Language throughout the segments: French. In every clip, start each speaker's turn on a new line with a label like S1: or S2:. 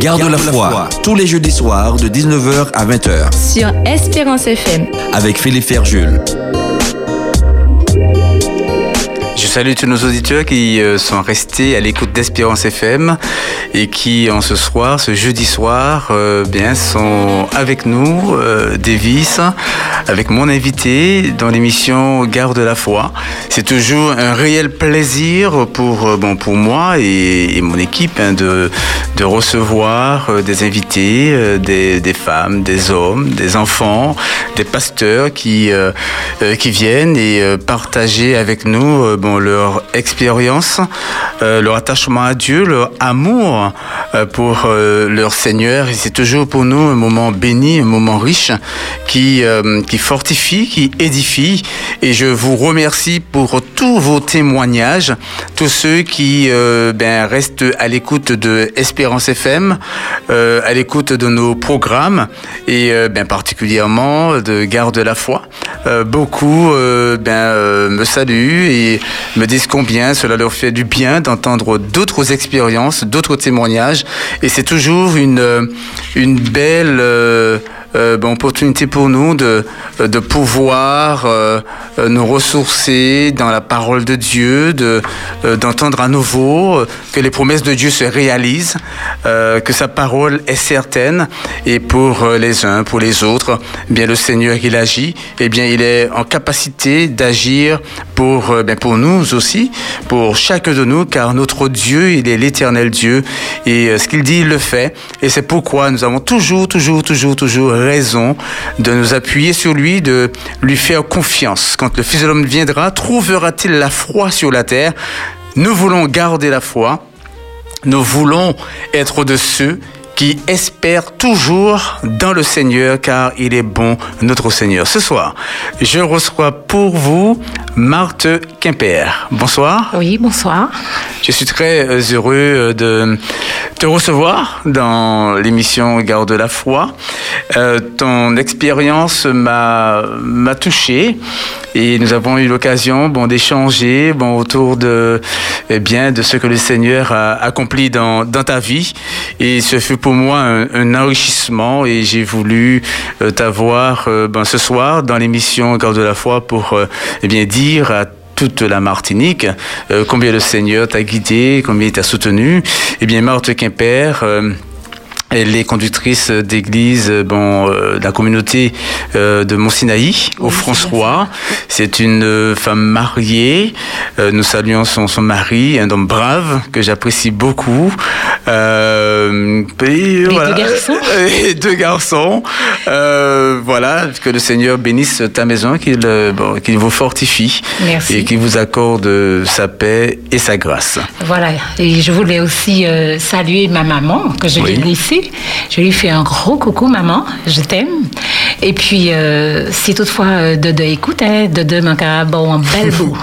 S1: Garde la foi, tous les jeudis soirs de 19h à 20h.
S2: Sur Espérance FM.
S1: Avec Philippe Ferjul.
S3: Salue tous nos auditeurs qui euh, sont restés à l'écoute d'Espérance FM et qui, en ce soir, ce jeudi soir, euh, bien, sont avec nous, euh, Davis, avec mon invité dans l'émission Garde la foi. C'est toujours un réel plaisir pour, bon, pour moi et, mon équipe hein, de, de recevoir des invités, des, femmes, des hommes, des enfants, des pasteurs qui, qui viennent et partager avec nous bon, leur expérience, euh, leur attachement à Dieu, leur amour euh, pour euh, leur Seigneur. Et c'est toujours pour nous un moment béni, un moment riche qui, qui fortifie, qui édifie. Et je vous remercie pour tous vos témoignages, tous ceux qui ben, restent à l'écoute de Espérance FM, à l'écoute de nos programmes et ben, particulièrement de Garde la foi. Euh, beaucoup euh, ben, euh, me saluent et me disent combien cela leur fait du bien d'entendre d'autres expériences, d'autres témoignages. Et c'est toujours une, euh, une belle euh, euh, ben, opportunité pour nous de, pouvoir nous ressourcer dans la parole de Dieu, de, d'entendre à nouveau que les promesses de Dieu se réalisent, que sa parole est certaine et pour les uns, pour les autres, eh bien le Seigneur il agit, eh bien il est en capacité d'agir pour, euh, ben, pour nous aussi, pour chacun de nous, car notre Dieu, il est l'éternel Dieu et euh, ce qu'il dit, il le fait. Et c'est pourquoi nous avons toujours, toujours, toujours, toujours raison de nous appuyer sur lui, de lui faire confiance. Quand le Fils de l'homme viendra, trouvera-t-il la foi sur la terre? Nous voulons garder la foi. Nous voulons être de ceux qui espèrent toujours dans le Seigneur car il est bon notre Seigneur. Ce soir, je reçois pour vous Marthe Quimper. Bonsoir.
S4: Oui, bonsoir.
S3: Je suis très euh, heureux euh, de te recevoir dans l'émission Garde la foi. Euh, ton expérience m'a m'a touché et nous avons eu l'occasion bon d'échanger bon autour de eh bien de ce que le Seigneur a accompli dans dans ta vie et ce fut pour moi un, un enrichissement et j'ai voulu euh, t'avoir euh, ben, ce soir dans l'émission Garde la foi pour euh, eh bien dire à toute la Martinique, euh, combien le Seigneur t'a guidé, combien il t'a soutenu. Eh bien, Marthe Quimper, euh, elle est conductrice d'église euh, bon, euh, de la communauté euh, de Montsinaï, au
S4: Oui, c'est
S3: François. C'est une euh, femme mariée. Euh, nous saluons son, son mari, un homme brave que j'apprécie beaucoup. Euh, et
S4: deux garçons.
S3: Et deux garçons. Euh, voilà, que le Seigneur bénisse ta maison, qu'il euh, bon, vous fortifie
S4: Merci.
S3: et qu'il vous accorde sa paix et sa grâce.
S4: Voilà. Et je voulais aussi euh, saluer ma maman, que je
S3: Oui.
S4: l'ai Je lui fais un gros coucou, maman. Je t'aime. Et puis, euh, si toutefois euh, Dodo écoute, hein, Dodo manque un bon, un bel bout.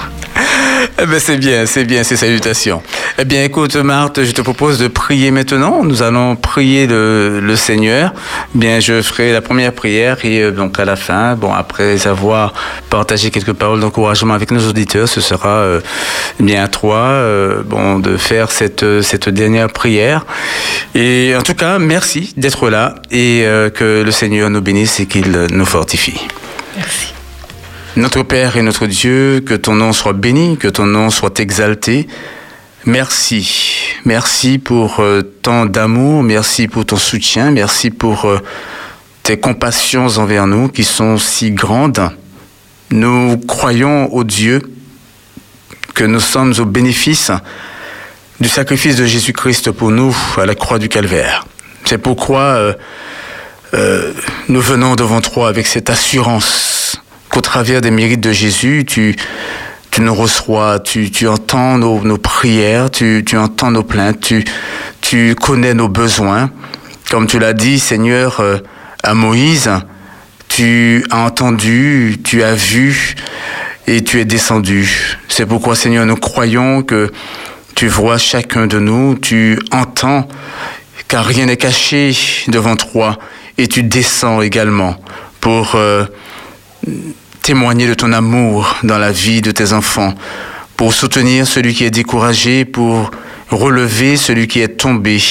S3: Eh ben c'est bien, c'est bien, ces salutations. Eh bien, écoute, Marthe, je te propose de prier maintenant. Nous allons prier le, le Seigneur. Bien, je ferai la première prière et euh, donc à la fin, bon, après avoir partagé quelques paroles d'encouragement avec nos auditeurs, ce sera euh, bien à toi, euh, bon, de faire cette cette dernière prière. Et en tout cas, merci d'être là et euh, que le Seigneur nous bénisse et qu'il nous fortifie.
S4: Merci.
S3: Notre Père et notre Dieu, que ton nom soit béni, que ton nom soit exalté. Merci. Merci pour euh, tant d'amour, merci pour ton soutien, merci pour euh, tes compassions envers nous qui sont si grandes. Nous croyons au Dieu que nous sommes au bénéfice du sacrifice de Jésus-Christ pour nous à la croix du Calvaire. C'est pourquoi euh, euh, nous venons devant toi avec cette assurance qu'au travers des mérites de Jésus, tu, nous reçois, tu, entends nos, prières, tu, entends nos plaintes, tu, tu connais nos besoins. Comme tu l'as dit, Seigneur, euh, à Moïse, tu as entendu, tu as vu et tu es descendu. C'est pourquoi, Seigneur, nous croyons que tu vois chacun de nous, tu entends, car rien n'est caché devant toi, et tu descends également pour euh, témoigner de ton amour dans la vie de tes enfants, pour soutenir celui qui est découragé, pour relever celui qui est tombé,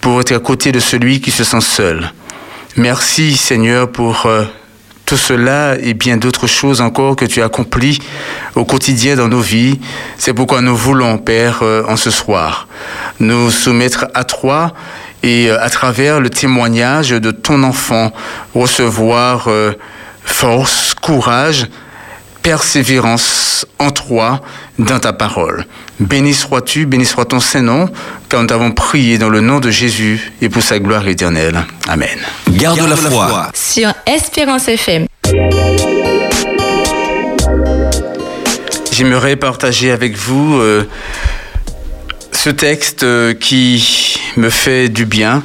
S3: pour être à côté de celui qui se sent seul. Merci Seigneur pour euh, tout cela et bien d'autres choses encore que tu accomplis au quotidien dans nos vies. C'est pourquoi nous voulons, Père, euh, en ce soir, nous soumettre à toi et euh, à travers le témoignage de ton enfant, recevoir force, courage, persévérance en toi dans ta parole. Béni sois-tu, béni soit ton Saint-Nom, car nous t'avons prié dans le nom de Jésus et pour sa gloire éternelle. Amen.
S1: Garde, la, foi.
S2: Sur Espérance FM.
S3: J'aimerais partager avec vous euh, ce texte euh, qui me fait du bien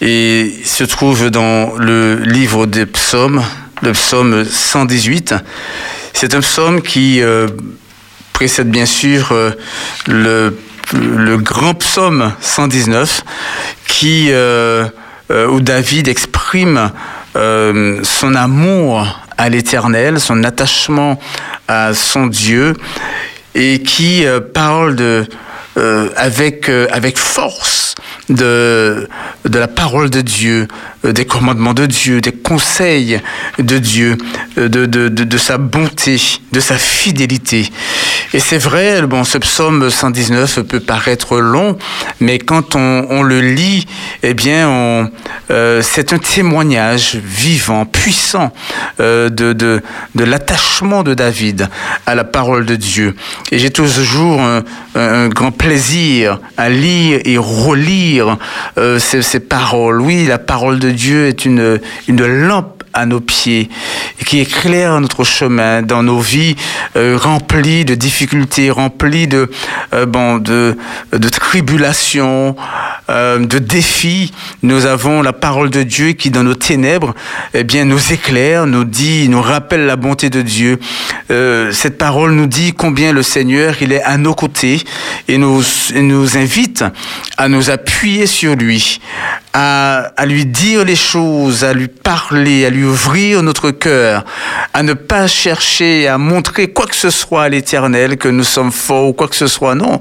S3: et se trouve dans le livre des psaumes, le psaume 118. C'est un psaume qui euh, précède bien sûr euh, le, le, grand psaume 119 qui, euh, où David exprime son amour à l'éternel, son attachement à son Dieu et qui parle de, avec, avec force de, de la parole de Dieu, euh, des commandements de Dieu, des conseils de Dieu, euh, de, de, de, de sa bonté, de sa fidélité. Et c'est vrai, bon, ce psaume 119 peut paraître long, mais quand on, on le lit, eh bien, euh, c'est un témoignage vivant, puissant euh, de, de, de l'attachement de David à la parole de Dieu. Et j'ai toujours un, un, grand plaisir à lire et relire euh, ces, ces paroles. Oui, la parole de Dieu est une, une lampe à nos pieds, qui éclaire notre chemin dans nos vies euh, remplies de difficultés, remplies de, euh, bon, de, de tribulations, euh, de défis. Nous avons la parole de Dieu qui, dans nos ténèbres, eh bien, nous éclaire, nous dit, nous rappelle la bonté de Dieu. Cette parole nous dit combien le Seigneur, il est à nos côtés et nous, nous invite à nous appuyer sur lui, à, à lui dire les choses, à lui parler, à lui ouvrir notre cœur, à ne pas chercher à montrer quoi que ce soit à l'Éternel, que nous sommes faux ou quoi que ce soit. Non,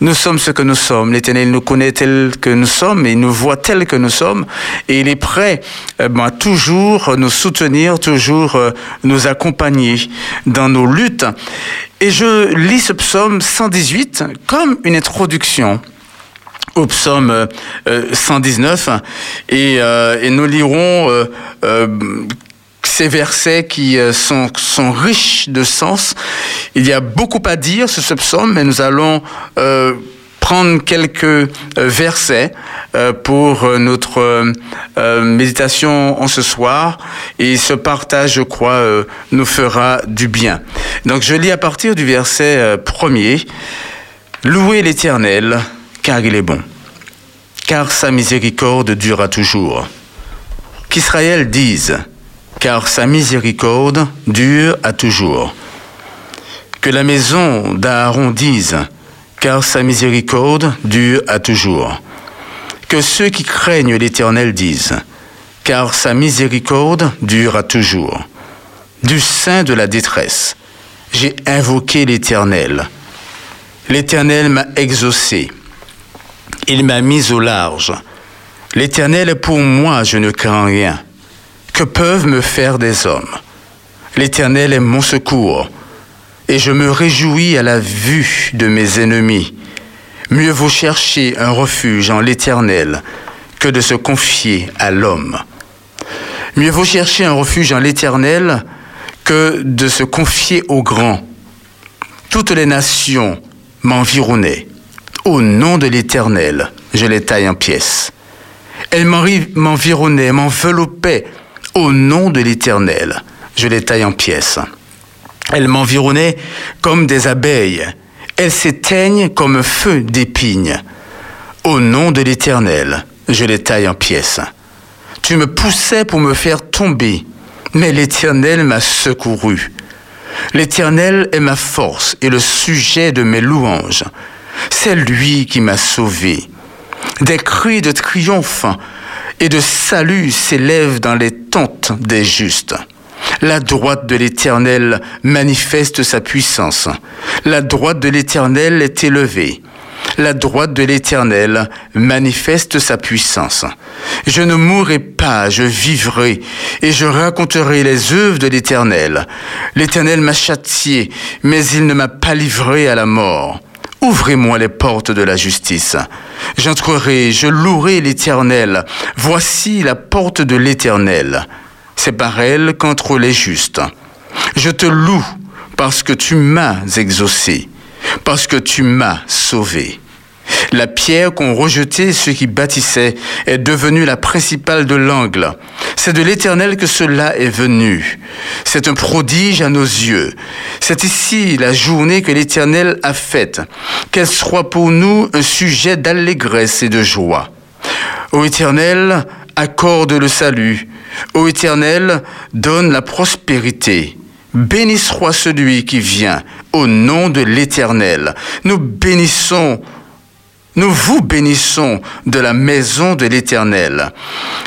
S3: nous sommes ce que nous sommes. L'Éternel nous connaît tel que nous sommes et nous voit tel que nous sommes et il est prêt euh, ben, à toujours nous soutenir, toujours euh, nous accompagner dans nos luttes. Et je lis ce psaume 118 comme une introduction au psaume euh, 119 et, euh, et, nous lirons euh, euh ces versets qui sont, sont, riches de sens. Il y a beaucoup à dire sur ce psaume, mais nous allons prendre quelques versets pour notre méditation en ce soir et ce partage, je crois, nous fera du bien. Donc je lis à partir du verset premier. Louez l'Éternel car il est bon, car sa miséricorde durera toujours. Qu'Israël dise, car sa miséricorde dure à toujours. Que la maison d'Aaron dise, car sa miséricorde dure à toujours. Que ceux qui craignent l'Éternel disent, car sa miséricorde dure à toujours. Du sein de la détresse, j'ai invoqué l'Éternel. L'Éternel m'a exaucé il m'a mis au large. L'Éternel est pour moi, je ne crains rien. Que peuvent me faire des hommes? L'Éternel est mon secours, et je me réjouis à la vue de mes ennemis. Mieux vaut chercher un refuge en l'Éternel que de se confier à l'homme. Mieux vaut chercher un refuge en l'Éternel que de se confier au grand. Toutes les nations m'environnaient. Au nom de l'Éternel, je les taille en pièces. Elles m'environnaient, m'enveloppaient. Au nom de l'Éternel, je les taille en pièces. Elles m'environnaient comme des abeilles. Elles s'éteignent comme un feu d'épines. Au nom de l'Éternel, je les taille en pièces. Tu me poussais pour me faire tomber, mais l'Éternel m'a secouru. L'Éternel est ma force et le sujet de mes louanges. C'est lui qui m'a sauvé. Des cris de triomphe et de salut s'élèvent dans les tentes des justes. La droite de l'Éternel manifeste sa puissance. La droite de l'Éternel est élevée. La droite de l'Éternel manifeste sa puissance. Je ne mourrai pas, je vivrai, et je raconterai les œuvres de l'Éternel. L'Éternel m'a châtié, mais il ne m'a pas livré à la mort. Ouvrez-moi les portes de la justice. J'entrerai, je louerai l'Éternel. Voici la porte de l'Éternel. C'est par elle qu'entrent les justes. Je te loue parce que tu m'as exaucé, parce que tu m'as sauvé. La pierre qu'ont rejetée ceux qui bâtissaient est devenue la principale de l'angle. C'est de l'Éternel que cela est venu. C'est un prodige à nos yeux. C'est ici la journée que l'Éternel a faite. Qu'elle soit pour nous un sujet d'allégresse et de joie. Ô Éternel, accorde le salut. Ô Éternel, donne la prospérité. Béni soit celui qui vient au nom de l'Éternel. Nous bénissons nous vous bénissons de la maison de l'Éternel.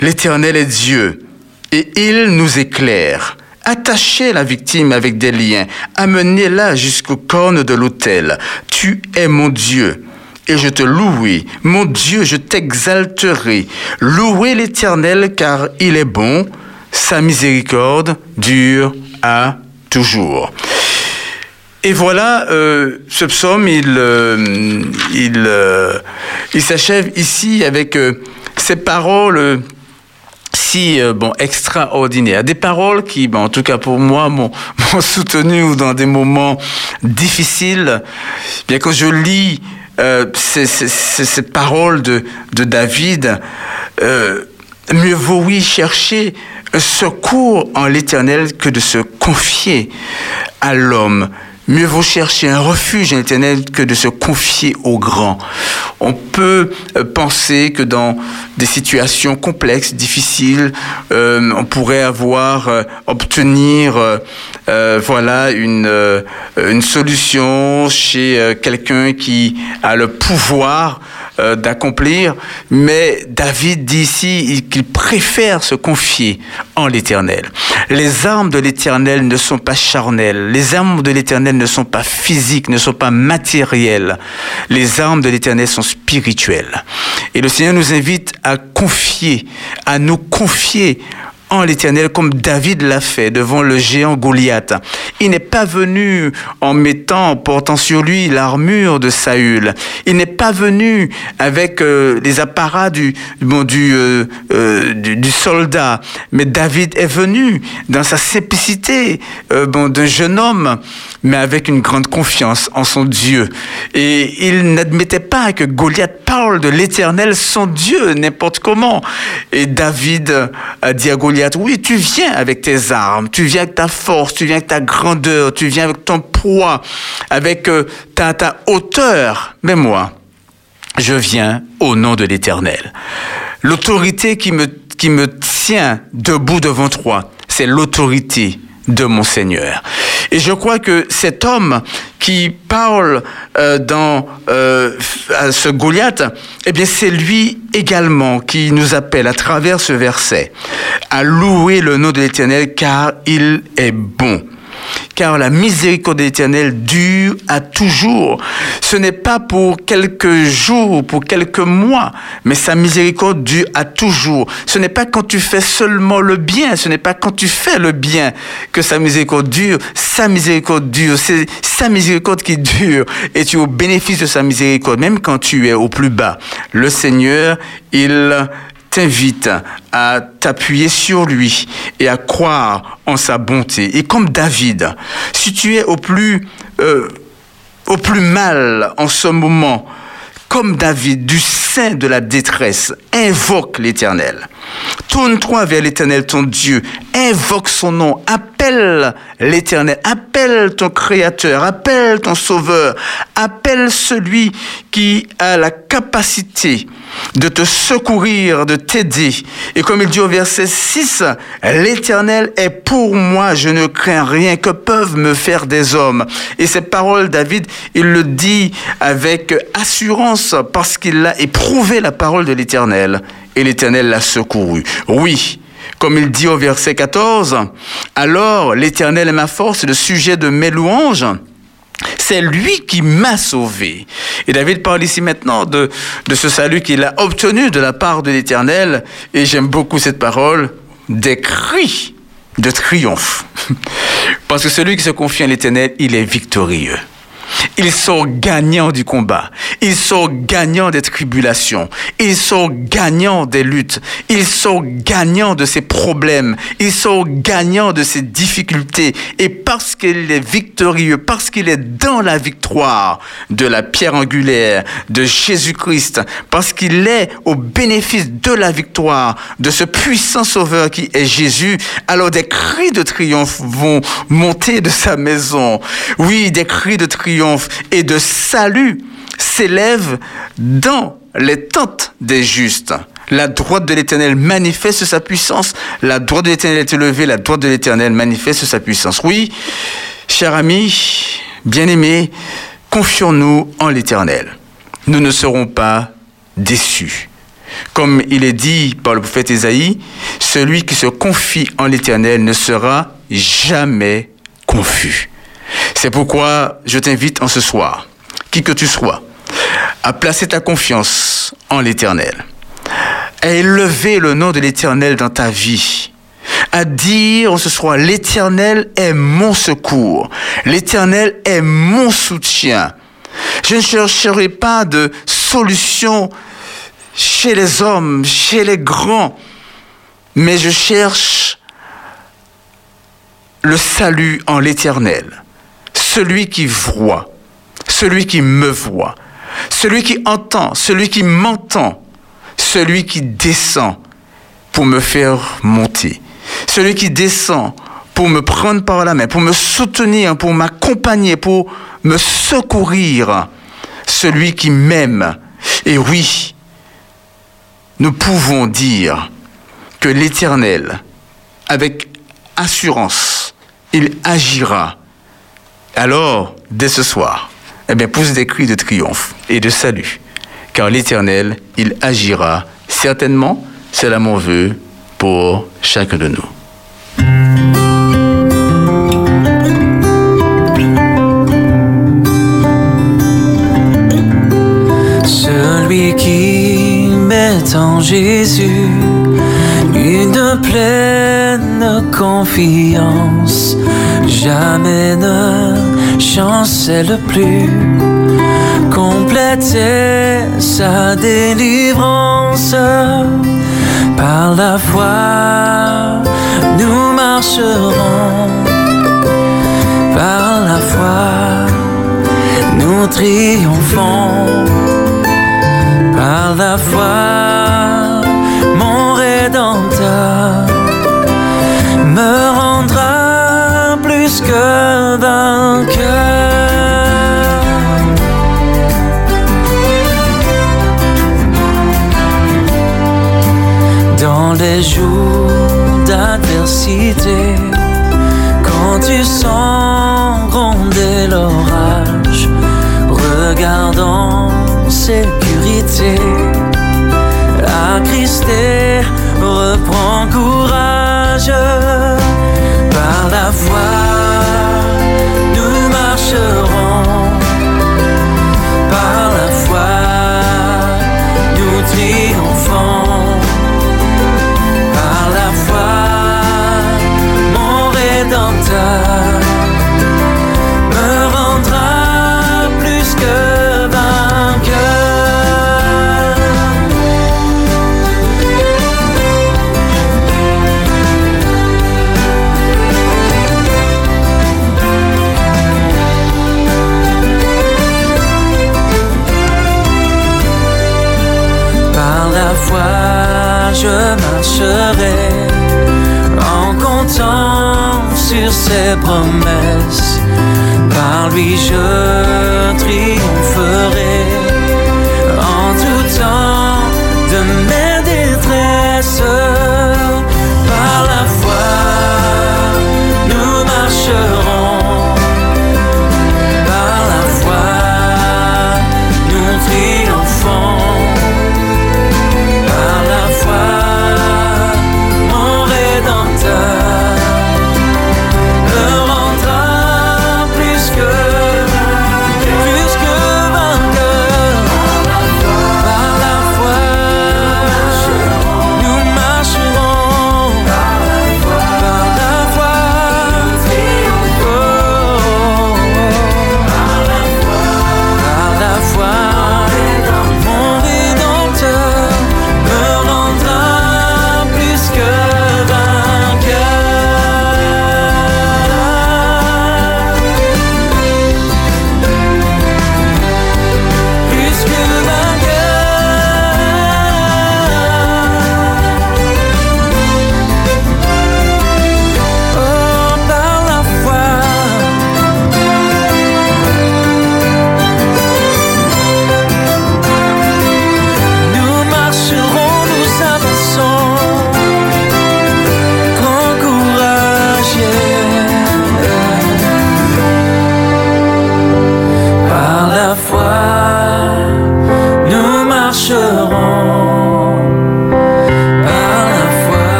S3: L'Éternel est Dieu et il nous éclaire. Attachez la victime avec des liens, amenez-la jusqu'aux cornes de l'autel. Tu es mon Dieu et je te louerai. Mon Dieu, je t'exalterai. Louez l'Éternel car il est bon, sa miséricorde dure à toujours. Et voilà, euh, ce psaume, il, euh, euh, il s'achève ici avec ces paroles si bon extraordinaires, des paroles qui, en tout cas pour moi, m'ont soutenu dans des moments difficiles. Bien quand je lis ces, paroles de, de David, mieux vaut oui chercher un secours en l'Éternel que de se confier à l'homme. Mieux vaut chercher un refuge en l'éternel que de se confier au grand. On peut euh, penser que dans des situations complexes, difficiles, euh, on pourrait avoir, euh, obtenir, euh, voilà, une, une solution chez quelqu'un qui a le pouvoir d'accomplir. Mais David dit ici qu'il préfère se confier en l'éternel. Les armes de l'éternel ne sont pas charnelles. Les armes de l'éternel ne sont pas physiques, ne sont pas matérielles. Les armes de l'Éternel sont spirituelles. Et le Seigneur nous invite à confier, à nous confier en l'Éternel comme David l'a fait devant le géant Goliath. Il n'est pas venu en mettant, en portant sur lui l'armure de Saül. Il n'est pas venu avec euh, les apparats du, bon, euh, euh, du, du, soldat, mais David est venu dans sa simplicité bon, d'un jeune homme, mais avec une grande confiance en son Dieu. Et il n'admettait pas que Goliath parle de l'Éternel, son Dieu, n'importe comment. Et David a dit à Goliath, oui, tu viens avec tes armes, tu viens avec ta force, tu viens avec ta grandeur, tu viens avec ton poids, avec euh, ta, ta hauteur. Mais moi, je viens au nom de l'Éternel. L'autorité qui me, qui me tient debout devant toi, c'est l'autorité de mon Seigneur. Et je crois que cet homme qui parle euh, dans euh, à ce Goliath, eh bien c'est lui également qui nous appelle à travers ce verset à louer le nom de l'Éternel car il est bon car la miséricorde de l'Éternel dure à toujours. Ce n'est pas pour quelques jours, pour quelques mois, mais sa miséricorde dure à toujours. Ce n'est pas quand tu fais seulement le bien, ce n'est pas quand tu fais le bien que sa miséricorde dure, sa miséricorde dure, c'est sa miséricorde qui dure et tu es au bénéfice de sa miséricorde, même quand tu es au plus bas. Le Seigneur, il t'invite à t'appuyer sur lui et à croire en sa bonté. Et comme David, si tu es au plus, euh, au plus mal en ce moment, comme David, du sein de la détresse, invoque l'Éternel. Tourne-toi vers l'Éternel, ton Dieu. Invoque son nom. L'Éternel. Appelle ton Créateur. Appelle ton Sauveur. Appelle celui qui a la capacité de te secourir, de t'aider. Et comme il dit au verset 6, l'Éternel est pour moi, je ne crains rien que peuvent me faire des hommes. Et cette parole, David, il le dit avec assurance parce qu'il a éprouvé la parole de l'Éternel et l'Éternel l'a secouru. Oui, comme il dit au verset 14, alors l'Éternel est ma force, le sujet de mes louanges. C'est lui qui m'a sauvé. Et David parle ici maintenant de, de ce salut qu'il a obtenu de la part de l'Éternel. Et j'aime beaucoup cette parole, des cris de triomphe. Parce que celui qui se confie en l'Éternel, il est victorieux. Ils sont gagnants du combat. Ils sont gagnants des tribulations. Ils sont gagnants des luttes. Ils sont gagnants de ces problèmes. Ils sont gagnants de ces difficultés. Et parce qu'il est victorieux, parce qu'il est dans la victoire de la pierre angulaire, de Jésus-Christ, parce qu'il est au bénéfice de la victoire de ce puissant sauveur qui est Jésus, alors des cris de triomphe vont monter de sa maison. Oui, des cris de triomphe et de salut s'élève dans les tentes des justes. La droite de l'Éternel manifeste sa puissance. La droite de l'Éternel est élevée. La droite de l'Éternel manifeste sa puissance. Oui, chers amis, bien-aimés, confions-nous en l'Éternel. Nous ne serons pas déçus. Comme il est dit par le prophète Ésaïe, celui qui se confie en l'Éternel ne sera jamais confus. C'est pourquoi je t'invite en ce soir, qui que tu sois, à placer ta confiance en l'Éternel, à élever le nom de l'Éternel dans ta vie, à dire en ce soir, l'Éternel est mon secours, l'Éternel est mon soutien. Je ne chercherai pas de solution chez les hommes, chez les grands, mais je cherche le salut en l'Éternel celui qui voit, celui qui me voit, celui qui entend, celui qui m'entend, celui qui descend pour me faire monter, celui qui descend pour me prendre par la main, pour me soutenir, pour m'accompagner, pour me secourir, celui qui m'aime. Et oui, nous pouvons dire que l'Éternel, avec assurance, il agira alors, dès ce soir, eh pousse des cris de triomphe et de salut, car l'Éternel, il agira certainement, c'est là mon vœu pour chacun de nous.
S5: Celui qui met en Jésus une pleine confiance, jamais ne chancelle plus. Compléter sa délivrance par la foi, nous marcherons. Par la foi, nous triomphons. Par la foi, Dans les jours d'adversité, quand tu sens gronder l'orage, regarde en sécurité. Attristé, reprends courage. En comptant sur ses promesses. Par lui, je triompherai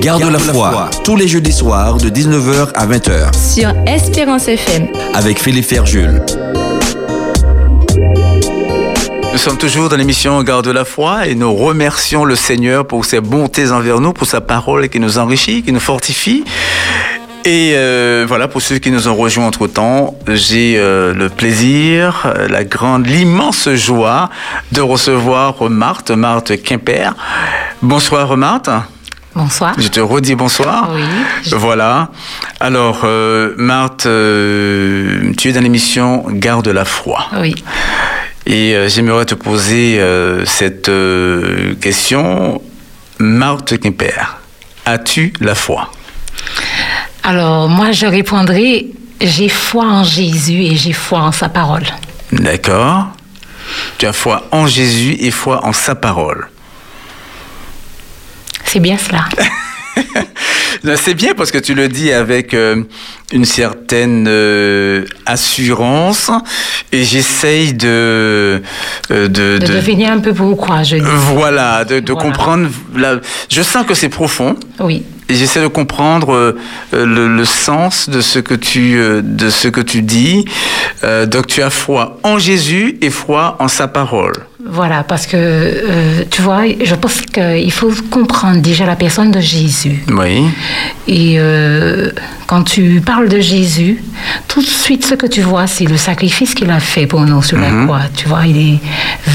S1: Garde la foi, tous les jeudis soirs de 19h à 20h
S2: Sur Espérance FM.
S1: avec Philippe Ferjul.
S3: Nous sommes toujours dans l'émission Garde la foi et nous remercions le Seigneur pour ses bontés envers nous, pour sa parole qui nous enrichit, qui nous fortifie. Et euh, voilà, pour ceux qui nous ont rejoints entre-temps, j'ai euh, le plaisir, euh, la grande, l'immense joie de recevoir Marthe, Marthe Quimper. Bonsoir Marthe.
S4: Bonsoir.
S3: Je te redis bonsoir.
S4: Oui. je-
S3: Voilà. Alors, euh, Marthe, euh, tu es dans l'émission Garde la foi.
S4: Oui.
S3: Et euh, j'aimerais te poser cette question. Marthe Quimper, as-tu la foi?
S4: Alors, moi, je répondrai j'ai foi en Jésus et j'ai foi en sa parole.
S3: D'accord. Tu as foi en Jésus et foi en sa parole.
S4: C'est bien cela.
S3: C'est bien parce que tu le dis avec euh, une certaine euh, assurance et j'essaye de, euh, de,
S4: De
S3: de-
S4: deviner un peu pourquoi je dis.
S3: voilà, de, de
S4: Voilà.
S3: comprendre. la- je sens que c'est profond.
S4: Oui.
S3: Et j'essaie de comprendre euh, euh, le, le sens de ce que tu, euh, de ce que tu dis. Donc tu as foi en Jésus et foi en sa parole.
S4: Voilà, parce que, euh, tu vois, je pense qu'il faut comprendre déjà la personne de Jésus.
S3: Oui.
S4: Et euh, quand tu parles de Jésus, tout de suite, ce que tu vois, c'est le sacrifice qu'il a fait pour nous sur la croix. Tu vois, il est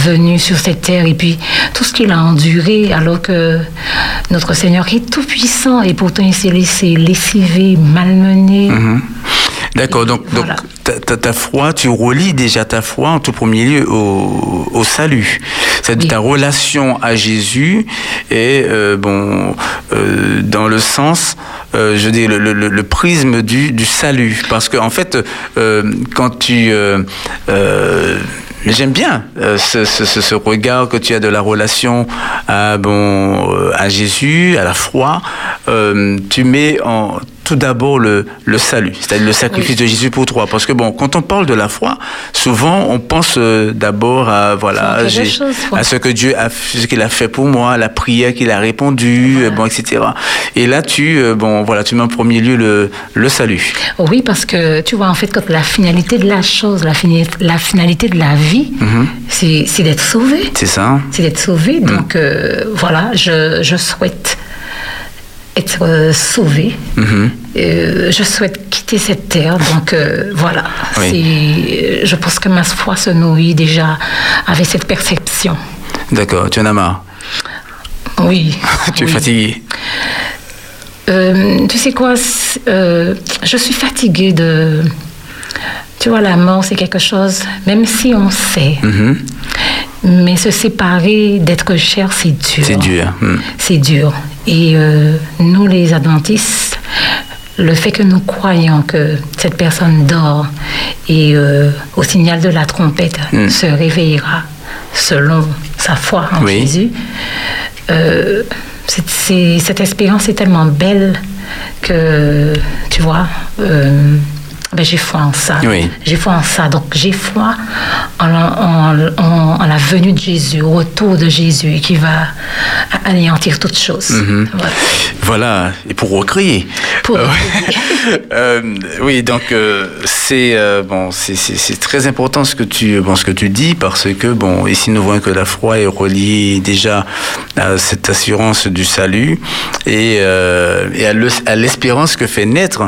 S4: venu sur cette terre et puis tout ce qu'il a enduré, alors que notre Seigneur est tout puissant et pourtant il s'est laissé lessiver, malmener.
S3: D'accord. Donc,
S4: Voilà.
S3: donc ta, foi, tu relis déjà ta foi en tout premier lieu au, au salut. C'est
S4: Oui.
S3: ta relation à Jésus et euh, bon euh, dans le sens, euh, je dis le, le- prisme du, du salut, parce que en fait, quand tu mais j'aime bien euh, ce, regard que tu as de la relation à, euh, Jésus, à la foi. Euh, tu mets en, tout d'abord le, le salut, c'est-à-dire le sacrifice de Jésus pour toi. Parce que bon, quand on parle de la foi, souvent on pense euh, d'abord à voilà,
S4: chose,
S3: à ce que Dieu a, ce qu'il a fait pour moi, la prière qu'il a répondu, euh, bon, etc. Et là, tu, euh, bon, voilà, tu mets en premier lieu le, le salut.
S4: Oui, parce que tu vois, en fait, quand la finalité de la chose, la, fini- la finalité de la vie, c'est c'est d'être sauvé.
S3: C'est ça
S4: c'est d'être sauvé. Donc euh, voilà, je, je souhaite être euh, sauvé.
S3: Mhm.
S4: Euh, je souhaite quitter cette terre. Donc euh, voilà,
S3: Oui.
S4: je pense que ma foi se nourrit déjà avec cette perception.
S3: D'accord, tu en as marre?
S4: Oui.
S3: tu es
S4: oui.
S3: fatigué.
S4: Euh, tu sais quoi Je suis fatiguée de. Tu vois, la mort, c'est quelque chose, même si on sait,
S3: Mhm.
S4: mais se séparer d'être cher, c'est dur.
S3: C'est dur. Mhm.
S4: C'est dur. Et euh, nous, les adventistes, le fait que nous croyons que cette personne dort et euh, au signal de la trompette
S3: Mm.
S4: se réveillera selon sa foi en
S3: Oui.
S4: Jésus, euh, cette espérance est tellement belle que, tu vois, ben, j'ai foi en ça.
S3: Oui.
S4: J'ai foi en ça. Donc, j'ai foi en, la- en- en- en la venue de Jésus, au retour de Jésus qui va anéantir toutes choses.
S3: Mhm.
S4: Voilà.
S3: Voilà, et pour recréer.
S4: Pour
S3: Euh, euh, oui, donc euh, c'est bon, c'est- très important ce que tu bon ce que tu dis parce que bon ici nous voyons que la foi est reliée déjà à cette assurance du salut et, à l'espérance que fait naître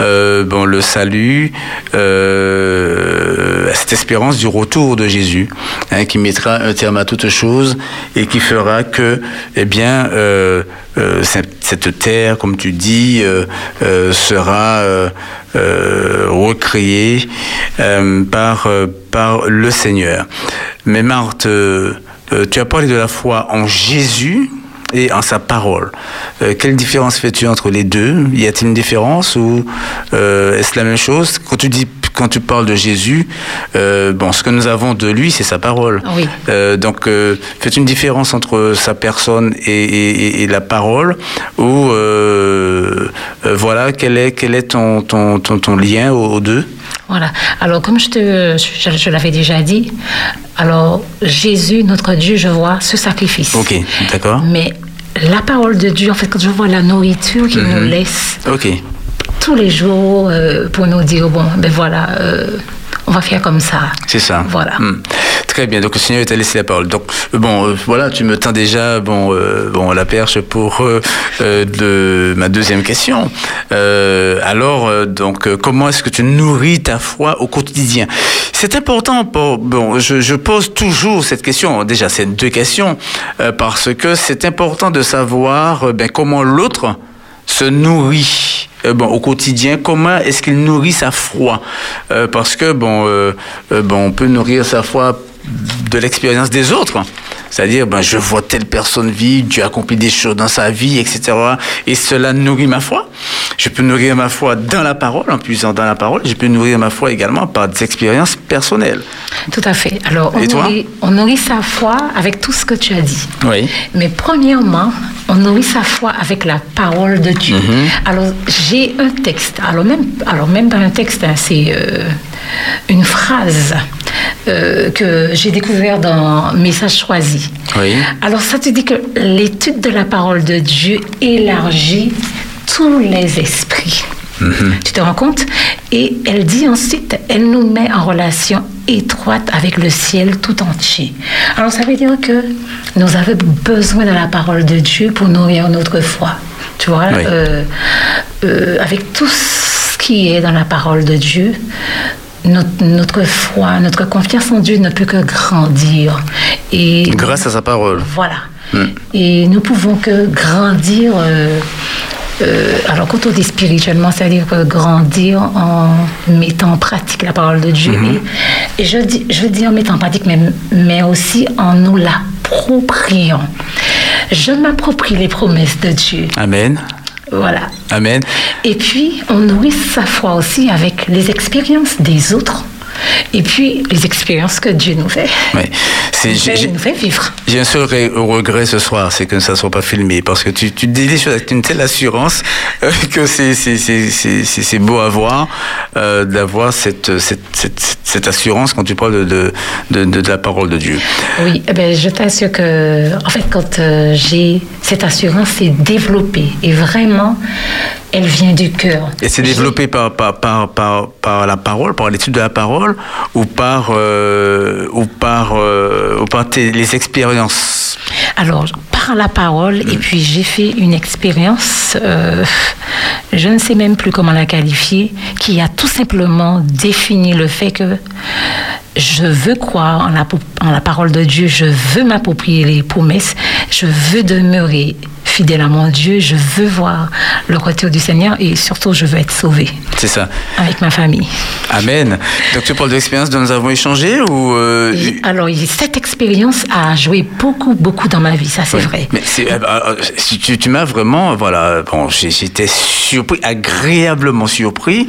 S3: euh, bon le salut, euh, cette espérance du retour de Jésus hein, qui mettra un terme à toute chose et qui fera que eh bien euh, euh, cette, terre, comme tu dis, sera recréée par, par le Seigneur. Mais Marthe, tu as parlé de la foi en Jésus et en sa parole. Euh, quelle différence fais-tu entre les deux? Y a-t-il une différence ou euh, est-ce la même chose? Quand tu dis quand tu parles de Jésus, euh, bon, ce que nous avons de lui, c'est sa parole.
S4: Oui.
S3: Euh, donc, euh, faites une différence entre sa personne et, et- et la parole, ou euh, voilà, quel est, quel est ton, ton, ton, ton lien aux, aux deux
S4: Voilà. Alors, comme je, te, je, je l'avais déjà dit, alors Jésus, notre Dieu, je vois ce sacrifice.
S3: Ok, d'accord.
S4: Mais la parole de Dieu, en fait, quand je vois la nourriture qu'il nous laisse
S3: Ok,
S4: tous les jours euh, pour nous dire, bon, ben voilà, euh, on va faire comme ça.
S3: c'est ça.
S4: Voilà.
S3: Hmm. Très bien, donc le Seigneur t'a laissé la parole. Donc, euh, bon, euh, voilà, tu me tends déjà bon, euh, bon, la perche pour euh, de, ma deuxième question. Alors, donc, comment est-ce que tu nourris ta foi au quotidien? C'est important, pour, bon, je, je pose toujours cette question, déjà, c'est deux questions, parce que c'est important de savoir ben, comment l'autre se nourrit euh, bon, au quotidien, comment est-ce qu'il nourrit sa foi? Euh, Parce que, bon, euh, bon, on peut nourrir sa foi de l'expérience des autres. C'est-à-dire, ben, je vois telle personne vivre, Dieu accomplit des choses dans sa vie, etc. Et cela nourrit ma foi. Je peux nourrir ma foi dans la parole, en puisant dans la parole. Je peux nourrir ma foi également par des expériences personnelles.
S4: Tout à fait. Alors, on,
S3: Et toi
S4: nourrit, on nourrit sa foi avec tout ce que tu as dit.
S3: Oui.
S4: Mais premièrement, on nourrit sa foi avec la parole de Dieu. Alors, j'ai un texte. Alors, même, alors, même pas un texte, hein, c'est euh, une phrase euh, que j'ai découvert dans Message choisi.
S3: Oui.
S4: Alors, ça te dit que l'étude de la parole de Dieu élargit tous les esprits. Tu te rends compte? Et elle dit ensuite, elle nous met en relation étroite avec le ciel tout entier. Alors ça veut dire que nous avons besoin de la parole de Dieu pour nourrir notre foi. Tu vois,
S3: Oui.
S4: euh, euh, avec tout ce qui est dans la parole de Dieu, notre, notre foi, notre confiance en Dieu ne peut que grandir. Et
S3: Grâce à sa parole.
S4: voilà. Et nous pouvons que grandir. euh, euh, alors, quand on dit spirituellement, c'est-à-dire que grandir en mettant en pratique la parole de Dieu. Et, et je, dis, je dis en mettant en pratique, mais, mais aussi en nous l'appropriant. Je m'approprie les promesses de Dieu.
S3: Amen.
S4: Voilà.
S3: Amen.
S4: Et puis, on nourrit sa foi aussi avec les expériences des autres. Et puis, les expériences que Dieu nous fait.
S3: Oui. C'est,
S4: nous fait vivre.
S3: J'ai un seul re- regret ce soir, c'est que ça ne soit pas filmé, parce que tu, tu dis choses avec une telle assurance euh, que c'est, beau à voir, euh, d'avoir cette, cette, cette, cette assurance quand tu parles de, de, de, de- de la parole de Dieu.
S4: Oui, eh ben, je t'assure que, en fait, quand euh, j'ai cette assurance, c'est développé. Et vraiment, elle vient du cœur.
S3: Et c'est développé par, par, par, par, par la parole, par l'étude de la parole, ou par, ou par, euh, ou par tes- les expériences.
S4: Alors, par la parole, et puis j'ai fait une expérience, euh, je ne sais même plus comment la qualifier, qui a tout simplement défini le fait que je veux croire en la, en la parole de Dieu, je veux m'approprier les promesses, je veux demeurer fidèle à mon Dieu, je veux voir le retour du Seigneur et surtout je veux être sauvé
S3: C'est ça.
S4: avec ma famille.
S3: Amen. Donc tu parles de l'expérience dont nous avons échangé ou euh,
S4: Et alors, cette expérience a joué beaucoup, beaucoup dans ma vie, ça c'est
S3: Oui,
S4: vrai.
S3: Mais euh, euh, si tu, tu m'as vraiment, voilà, bon, j'étais surpris, agréablement surpris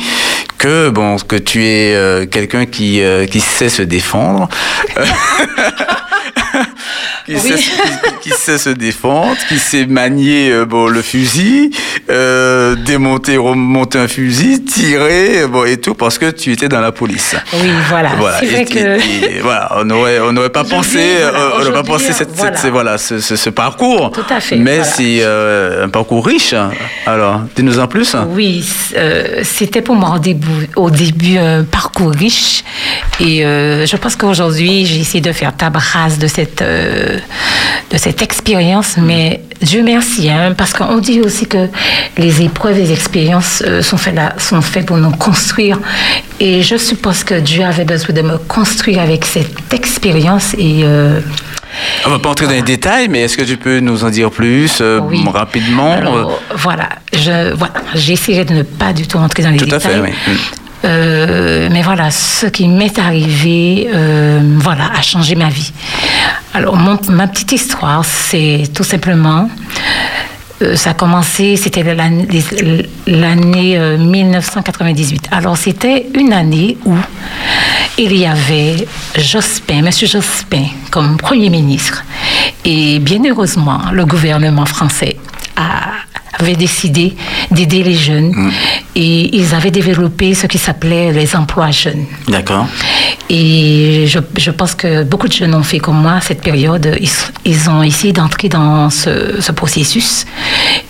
S3: que bon, que tu es euh, quelqu'un qui euh, qui sait se défendre. Qui,
S4: Oui.
S3: sait, qui, qui sait se défendre, qui sait manier euh, bon, le fusil, euh, démonter, remonter un fusil, tirer, bon, et tout, parce que tu étais dans la police.
S4: Oui, voilà. C'est
S3: Et-
S4: vrai
S3: et-
S4: que.
S3: et voilà, on n'aurait on pas pensé,
S4: voilà,
S3: euh, on pas pensé cette,
S4: voilà.
S3: cette- voilà, ce, ce- ce parcours.
S4: Tout à fait,
S3: Mais
S4: voilà.
S3: c'est euh, un parcours riche. Alors, dis-nous en plus.
S4: Oui, c'était pour moi au début, au début un parcours riche. Et je pense qu'aujourd'hui, j'ai essayé de faire table rase de cette, de cette expérience. Mais Dieu merci, hein, parce qu'on dit aussi que les épreuves, les expériences euh, sont faites là- sont faites pour nous construire. Et je suppose que Dieu avait besoin de me construire avec cette expérience. Et euh,
S3: On va pas entrer dans les détails, mais est-ce que tu peux nous en dire plus euh,
S4: Oui.
S3: rapidement
S4: Alors, voilà, je, voilà, j'essaierai de ne pas du tout entrer dans les
S3: Tout à
S4: détails.
S3: fait, oui.
S4: Euh, mais voilà, ce qui m'est arrivé, euh, voilà, a changé ma vie. Alors, mon- ma petite histoire, c'est tout simplement, euh, ça a commencé, c'était l'année l'année, euh, 1998. Alors, c'était une année où il y avait Jospin, Monsieur Jospin, comme Premier ministre. Et bien heureusement, le gouvernement français a- avait décidé d'aider les jeunes et ils avaient développé ce qui s'appelait les emplois jeunes.
S3: D'accord.
S4: Et je, je pense que beaucoup de jeunes ont fait comme moi cette période. Ils, ils ont essayé d'entrer dans ce, ce processus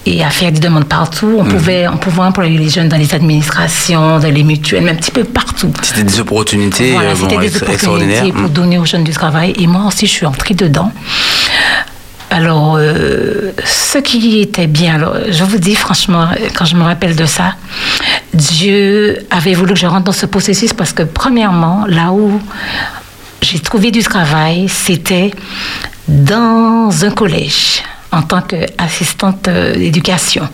S4: et à faire des demandes partout. On, pouvait, on pouvait employer les jeunes dans les administrations, dans les mutuelles, mais un petit peu partout.
S3: C'était des opportunités
S4: Voilà,
S3: euh, bon,
S4: c'était des opportunités
S3: extraordinaires.
S4: pour
S3: Mm.
S4: donner aux jeunes du travail. Et moi aussi, je suis entrée dedans. Alors, euh, ce qui était bien, alors, je vous dis franchement, quand je me rappelle de ça, Dieu avait voulu que je rentre dans ce processus parce que, premièrement, là où j'ai trouvé du travail, c'était dans un collège en tant qu'assistante euh, d'éducation.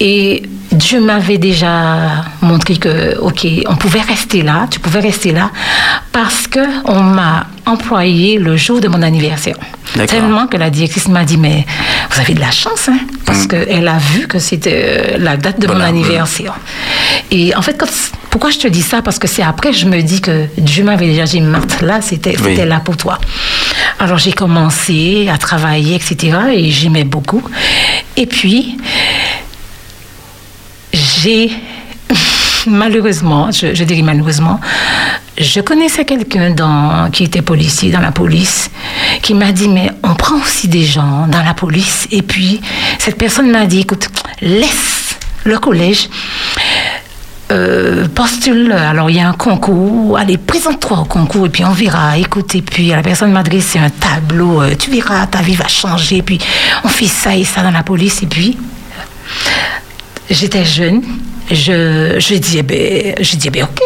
S4: Et Dieu m'avait déjà montré que, OK, on pouvait rester là, tu pouvais rester là, parce que on m'a employé le jour de mon anniversaire. Tellement que la directrice m'a dit, mais vous avez de la chance, hein, parce qu'elle a vu que c'était euh, la date de mon
S3: Voilà,
S4: anniverserre. Et en fait, quand, pourquoi je te dis ça? Parce que c'est après que je me dis que Dieu m'avait déjà dit, Marthe, là, c'était
S3: Oui.
S4: c'était là pour toi. Alors j'ai commencé à travailler, etc. Et j'aimais beaucoup. Et puis, j'ai malheureusement, je, je dirais malheureusement, je connaissais quelqu'un qui était policier dans la police, qui m'a dit, mais on prend aussi des gens dans la police. Et puis, cette personne m'a dit, écoute, laisse le collège. Euh, postule, alors il y a un concours, allez, présente-toi au concours et puis on verra, écoute, et puis la personne m'a dressé un tableau, euh, tu verras, ta vie va changer, puis on fait ça et ça dans la police, et puis j'étais jeune, je, je dis, eh ben, je dis, eh ben, ok.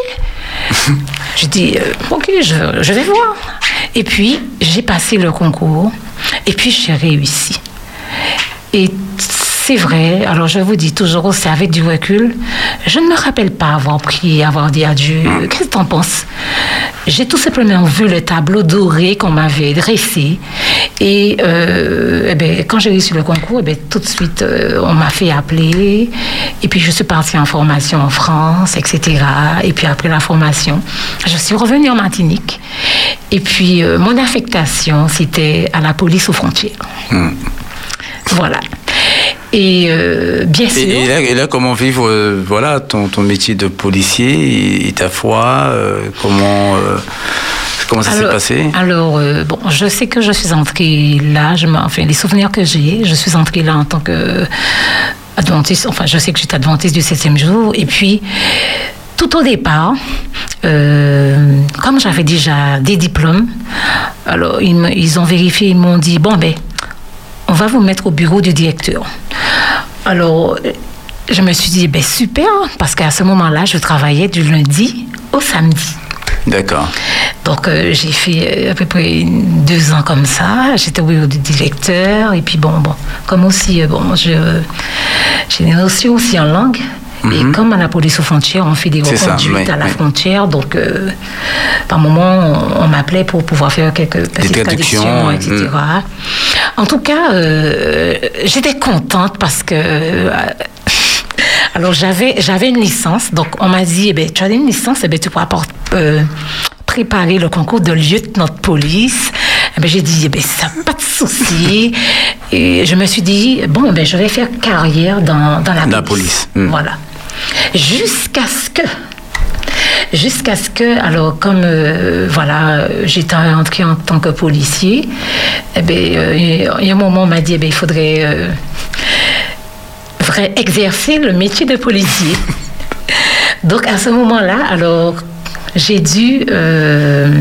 S4: je dis, euh, ok, je, je vais voir. Et puis, j'ai passé le concours, et puis j'ai réussi. Et c'est vrai, alors je vous dis toujours, c'est avec du recul, je ne me rappelle pas avoir prié, avoir dit à Dieu, qu'est-ce que t'en penses? J'ai tout simplement vu le tableau doré qu'on m'avait dressé. Et euh, eh ben, quand j'ai réussi le concours, eh ben, tout de suite, euh, on m'a fait appeler. Et puis, je suis partie en formation en France, etc. Et puis, après la formation, je suis revenue en Martinique. Et puis, euh, mon affectation, c'était à la police aux frontières. Voilà. Et euh, bien sûr.
S3: Et, et là, et là, comment vivre euh, voilà, ton, ton métier de policier et, et ta foi euh, Comment, comment ça s'est passé?
S4: Alors, bon, je sais que je suis entrée là, je m'en- enfin, les souvenirs que j'ai, je suis entrée là en tant que adventiste, enfin, je sais que j'étais adventiste du septième jour, et puis, tout au départ, euh, comme j'avais déjà des diplômes, alors, ils, me- ils ont vérifié, ils m'ont dit, bon, ben, on va vous mettre au bureau du directeur. Alors, je me suis dit, ben, super, parce qu'à ce moment-là, je travaillais du lundi au samedi.
S3: D'accord.
S4: Donc, euh, j'ai fait euh, à peu près deux ans comme ça. J'étais au bureau du directeur. Et puis, bon, bon comme aussi, euh, bon, je, j'ai des notions aussi en langue. Et comme à la police aux frontières, on fait des
S3: Mhm. C'est ça,
S4: reconduites
S3: oui,
S4: à la
S3: oui.
S4: frontière. Donc, euh, par moment, on, on m'appelait pour pouvoir faire quelques petites
S3: traductions,
S4: etc. En tout cas, euh, j'étais contente parce que... euh, alors, j'avais, j'avais une licence. Donc, on m'a dit, eh ben, tu as une licence, eh ben, tu pourras préparer le concours de lieutenant de police. Eh ben, j'ai dit, eh ben, ça, pas de souci. Et je me suis dit, bon, ben, je vais faire carrière dans, dans la,
S3: La police. Hmm.
S4: Voilà. Jusqu'à ce que jusqu'à ce que, alors comme euh, voilà, j'étais entrée en tant que policier, eh euh, il y a un moment on m'a dit, eh ben, il faudrait euh, exercer le métier de policier. Donc à ce moment-là, alors j'ai dû euh,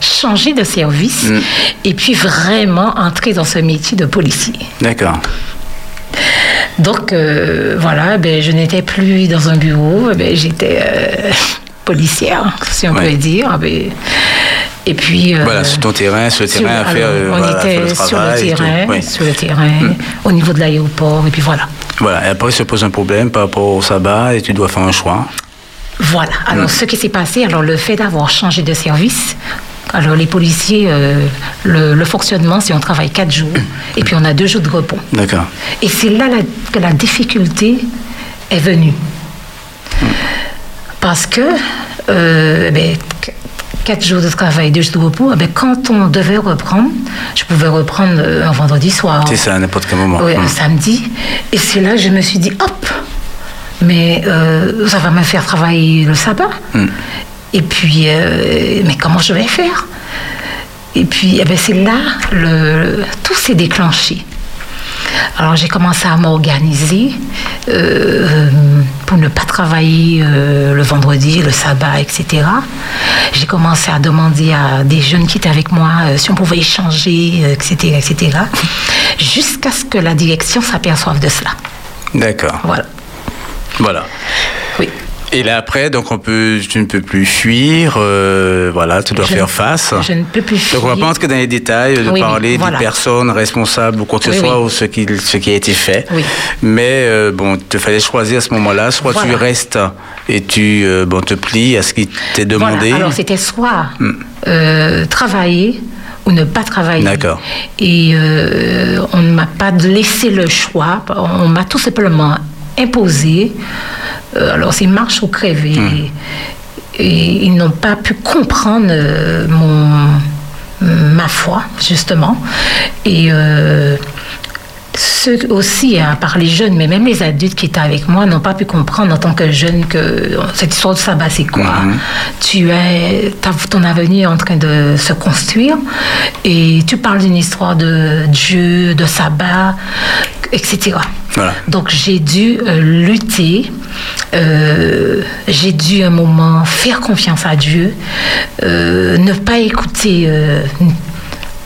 S4: changer de service
S3: Mm.
S4: et puis vraiment entrer dans ce métier de policier.
S3: D'accord.
S4: Donc euh, voilà, ben, je n'étais plus dans un bureau, ben, j'étais euh, policière, si on
S3: Ouais.
S4: peut dire. ben. et puis. euh,
S3: Voilà, sur ton terrain, sur le
S4: sur-
S3: terrain à faire,
S4: alors, on
S3: voilà, faire
S4: était
S3: le
S4: sur le terrain,
S3: Oui.
S4: sur le terrain, au niveau de l'aéroport, et puis voilà.
S3: Voilà, et après se pose un problème par rapport au sabbat et tu dois faire un choix.
S4: Voilà. Alors,
S3: Mm.
S4: ce qui s'est passé, alors le fait d'avoir changé de service, Alors les policiers, euh, le, le fonctionnement, c'est on travaille quatre jours et puis on a deux jours de repos.
S3: D'accord.
S4: Et c'est là la- que la difficulté est venue. Parce que, euh, ben, qu- quatre jours de travail, deux jours de repos, ben, quand on devait reprendre, je pouvais reprendre euh, un vendredi soir.
S3: C'est ça, à n'importe quel moment.
S4: Oui, un samedi. Et c'est là que je me suis dit, hop, mais euh, ça va me faire travailler le sabbat.
S3: Mm.
S4: Et puis, euh, mais comment je vais faire? Et puis, eh ben, c'est là, le, tout s'est déclenché. Alors j'ai commencé à m'organiser euh, pour ne pas travailler euh, le vendredi, le sabbat, etc. J'ai commencé à demander à des jeunes qui étaient avec moi euh, si on pouvait échanger, euh, etc., etc. Jusqu'à ce que la direction s'aperçoive de cela.
S3: D'accord.
S4: Voilà.
S3: Voilà.
S4: Oui.
S3: Et là après, donc on peut, tu ne peux plus fuir, euh, voilà, tu dois
S4: Je
S3: faire
S4: ne-
S3: face.
S4: je ne peux plus
S3: Donc on va
S4: fuir.
S3: pas entrer dans les détails de
S4: Oui, oui,
S3: parler
S4: voilà.
S3: des personnes responsables ou quoi que ce
S4: Oui,
S3: soit ou ce qui, ce qui a été fait. Mais euh, bon, il te fallait choisir à ce moment-là, soit tu restes et tu euh, bon, te plies à ce qui t'est demandé.
S4: Voilà. Alors c'était soit euh, travailler ou ne pas travailler.
S3: D'accord.
S4: Et on ne m'a pas laissé le choix. On m'a tout simplement imposé. Euh, alors c'est marche ou crever. Et ils n'ont pas pu comprendre euh, mon ma foi justement. Et euh, ceux aussi, à part les jeunes, mais même les adultes qui étaient avec moi, n'ont pas pu comprendre en tant que jeune que cette histoire du sabbat, c'est quoi? Tu es, ton avenir est en train de se construire et tu parles d'une histoire de Dieu, de sabbat, etc.
S3: Voilà.
S4: Donc j'ai dû euh, lutter, euh, j'ai dû un moment faire confiance à Dieu, euh, ne pas écouter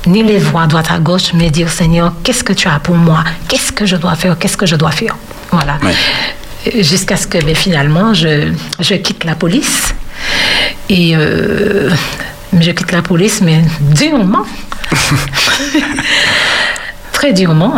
S4: ni les voix à droite à gauche, mais dire Seigneur, qu'est-ce que tu as pour moi? Qu'est-ce que je dois faire? Qu'est-ce que je dois faire? Voilà.
S3: Ouais.
S4: Jusqu'à ce que ben, finalement je, je quitte la police. Et je quitte la police, mais durement. Très durement.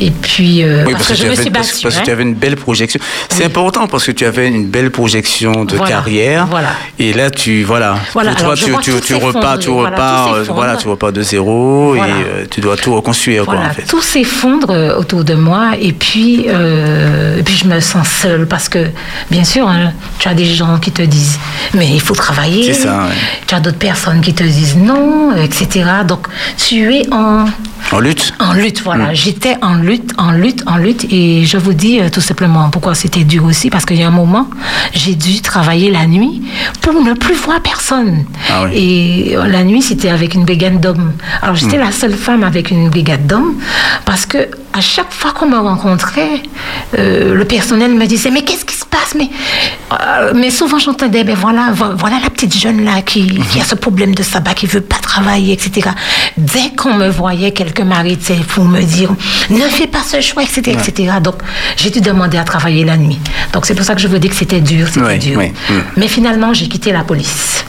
S4: Et puis, euh,
S3: Oui,
S4: parce, que je
S3: tu
S4: me
S3: avais-
S4: suis
S3: parce-
S4: battue.
S3: parce que
S4: hein.
S3: tu avais une belle projection. C'est
S4: Oui.
S3: important parce que tu avais une belle projection de
S4: Voilà,
S3: carrière.
S4: voilà.
S3: Et là, tu voilà. Toi, tu, repars, tu repars, euh, voilà, tu repars de zéro et euh, tu dois tout reconstruire quoi en fait.
S4: tout s'effondre euh, autour de moi et puis, euh, et puis je me sens seule parce que, bien sûr, hein, tu as des gens qui te disent, mais il faut travailler.
S3: C'est ça, ouais.
S4: Tu as d'autres personnes qui te disent non, etc. Donc, tu es en,
S3: En lutte.
S4: en lutte, voilà.
S3: Mm.
S4: J'étais en lutte, en lutte, en lutte. Et je vous dis euh, tout simplement pourquoi c'était dur aussi. Parce qu'il y a un moment, j'ai dû travailler la nuit pour ne plus voir personne.
S3: Ah oui.
S4: Et euh, la nuit, c'était avec une brigade d'hommes. Alors, j'étais
S3: Mm.
S4: la seule femme avec une brigade d'hommes. Parce que à chaque fois qu'on me rencontrait, euh, le personnel me disait Mais qu'est-ce qui se passe? Mais, euh, mais souvent, j'entendais Ben voilà, vo- voilà la petite jeune là qui,
S3: Mm-hmm.
S4: qui a ce problème de sabbat, qui veut pas travailler, etc. Dès qu'on me voyait quelques maris, tu sais, pour me dire Ne fais pas ce choix, etc. etc. Donc, j'ai dû demander à travailler la nuit. Donc, c'est pour ça que je veux dire que c'était dur, c'était dur.
S3: mm.
S4: Mais finalement, j'ai quitté la police.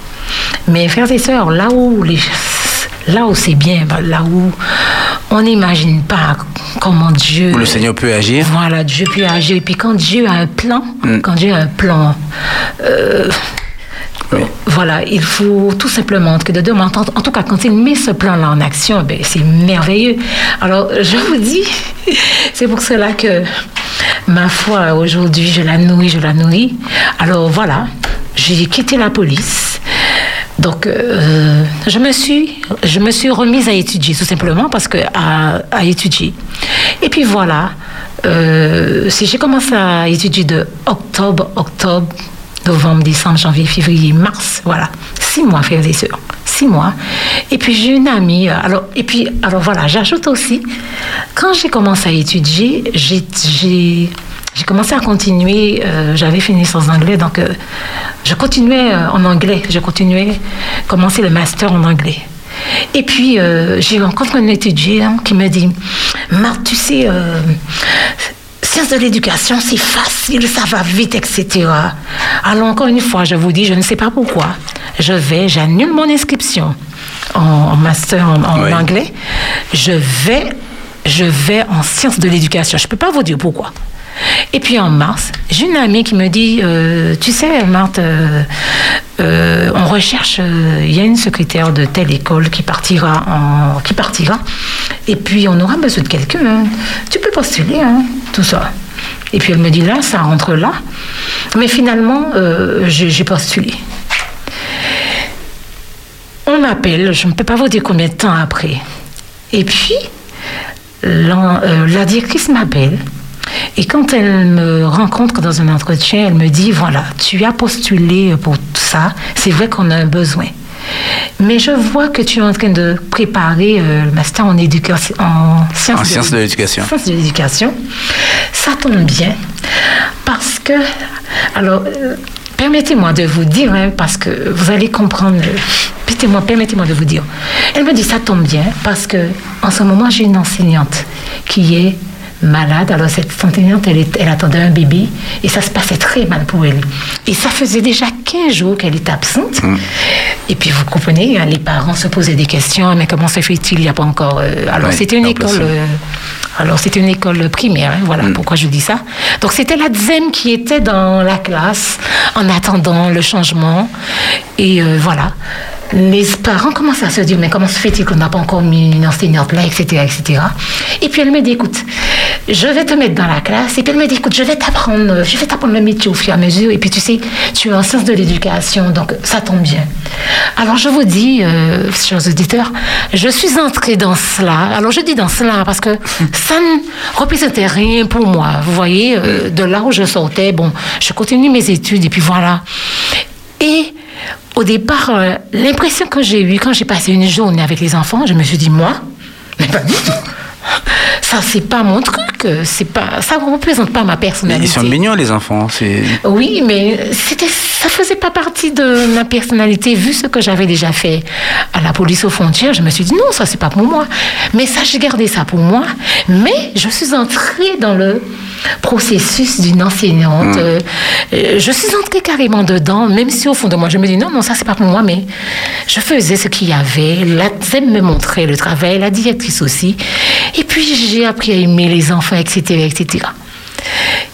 S4: Mes frères et sœurs, là où les là où c'est bien, là où on n'imagine pas comment Dieu
S3: Où le Seigneur peut agir.
S4: voilà, Dieu peut agir. Et puis quand Dieu a un plan,
S3: Mm.
S4: quand Dieu a un plan, euh, voilà, il faut tout simplement que de demander, en en tout cas quand il met ce plan-là en action, ben, c'est merveilleux. Alors je vous dis, c'est pour cela que ma foi aujourd'hui, je la nourris, je la nourris. Alors voilà, j'ai quitté la police. Donc, euh, je, me suis, je me suis remise à étudier, tout simplement, parce que à, étudier. Et puis voilà, euh, si j'ai commencé à étudier de octobre, octobre, novembre, décembre, janvier, février, mars, voilà, six mois, frères et sœurs, six mois. Et puis j'ai une amie, alors, et puis, alors voilà, j'ajoute aussi, quand j'ai commencé à étudier, j'ai, j'ai, commencé à continuer, euh, j'avais fini sans anglais, donc euh, je continuais euh, en anglais, je continuais commencer le master en anglais. Et puis, j'ai rencontré un étudiant qui me dit, Marthe, tu sais, sciences de l'éducation, c'est facile, ça va vite, etc. Alors, encore une fois, je vous dis, je ne sais pas pourquoi. Je vais, j'annule mon inscription en, en master en, en
S3: Oui.
S4: anglais. Je vais, je vais en sciences de l'éducation. Je ne peux pas vous dire pourquoi. Et puis en mars, j'ai une amie qui me dit, euh, tu sais, Marthe, euh, euh, on recherche, il y a une secrétaire de telle école qui partira, qui partira, et puis on aura besoin de quelqu'un. hein. Tu peux postuler, hein, tout ça. Et puis elle me dit là, ça rentre là. Mais finalement, j'ai postulé. On m'appelle, je ne peux pas vous dire combien de temps après. Et puis, la directrice m'appelle. Et quand elle me rencontre dans un entretien, elle me dit, voilà, tu as postulé pour ça, c'est vrai qu'on a un besoin. Mais je vois que tu es en train de préparer euh, le master en éducation, en sciences,
S3: En sciences de l'éducation.
S4: sciences de l'éducation. Ça tombe bien parce que, alors, euh, permettez-moi de vous dire, hein, parce que vous allez comprendre. Permettez-moi, permettez-moi de vous dire. Elle me dit ça tombe bien parce que en ce moment j'ai une enseignante qui est malade. Alors cette enseignante, elle, attendait un bébé et ça se passait très mal pour elle. Et ça faisait déjà 15 jours qu'elle était absente. Et puis vous comprenez, hein, les parents se posaient des questions, mais comment se fait-il? Il n'y a pas encore... euh, alors c'était une école... euh, alors c'était une école primaire, hein, voilà pourquoi je dis ça. Donc c'était la deuxième qui était dans la classe en attendant le changement. Et euh, voilà. Les parents commencent à se dire, mais comment se fait-il qu'on n'a pas encore mis une enseignante là, etc., etc. Et puis elle me dit, écoute, je vais te mettre dans la classe. Et puis elle me dit, écoute, je vais t'apprendre, je vais t'apprendre le métier au fur et à mesure. Et puis tu sais, tu es en sciences de l'éducation, donc ça tombe bien. Alors je vous dis, euh, chers auditeurs, je suis entrée dans cela. Alors je dis dans cela parce que ça ne représentait rien pour moi. Vous voyez, euh, de là où je sortais, bon, je continue mes études et puis voilà. Et au départ, euh, l'impression que j'ai eue quand j'ai passé une journée avec les enfants, je me suis dit, moi, mais pas du tout. Ça, c'est pas mon truc. euh, C'est pas, ça ne représente pas ma
S3: Mais
S4: personnalité.
S3: ils sont mignons, les enfants. C'est...
S4: Oui, mais c'était, ça faisait pas partie de ma personnalité. Vu ce que j'avais déjà fait à la police aux frontières, je me suis dit non, ça c'est pas pour moi. Mais ça, j'ai gardé ça pour moi. Mais je suis entrée dans le processus d'une enseignante. Euh, euh, je suis entrée carrément dedans, même si au fond de moi, je me dis non, non, ça c'est pas pour moi, mais je faisais ce qu'il y avait. La ZEM me montrait le travail, la directrice aussi. Et puis j'ai appris à aimer les enfants, etc., etc.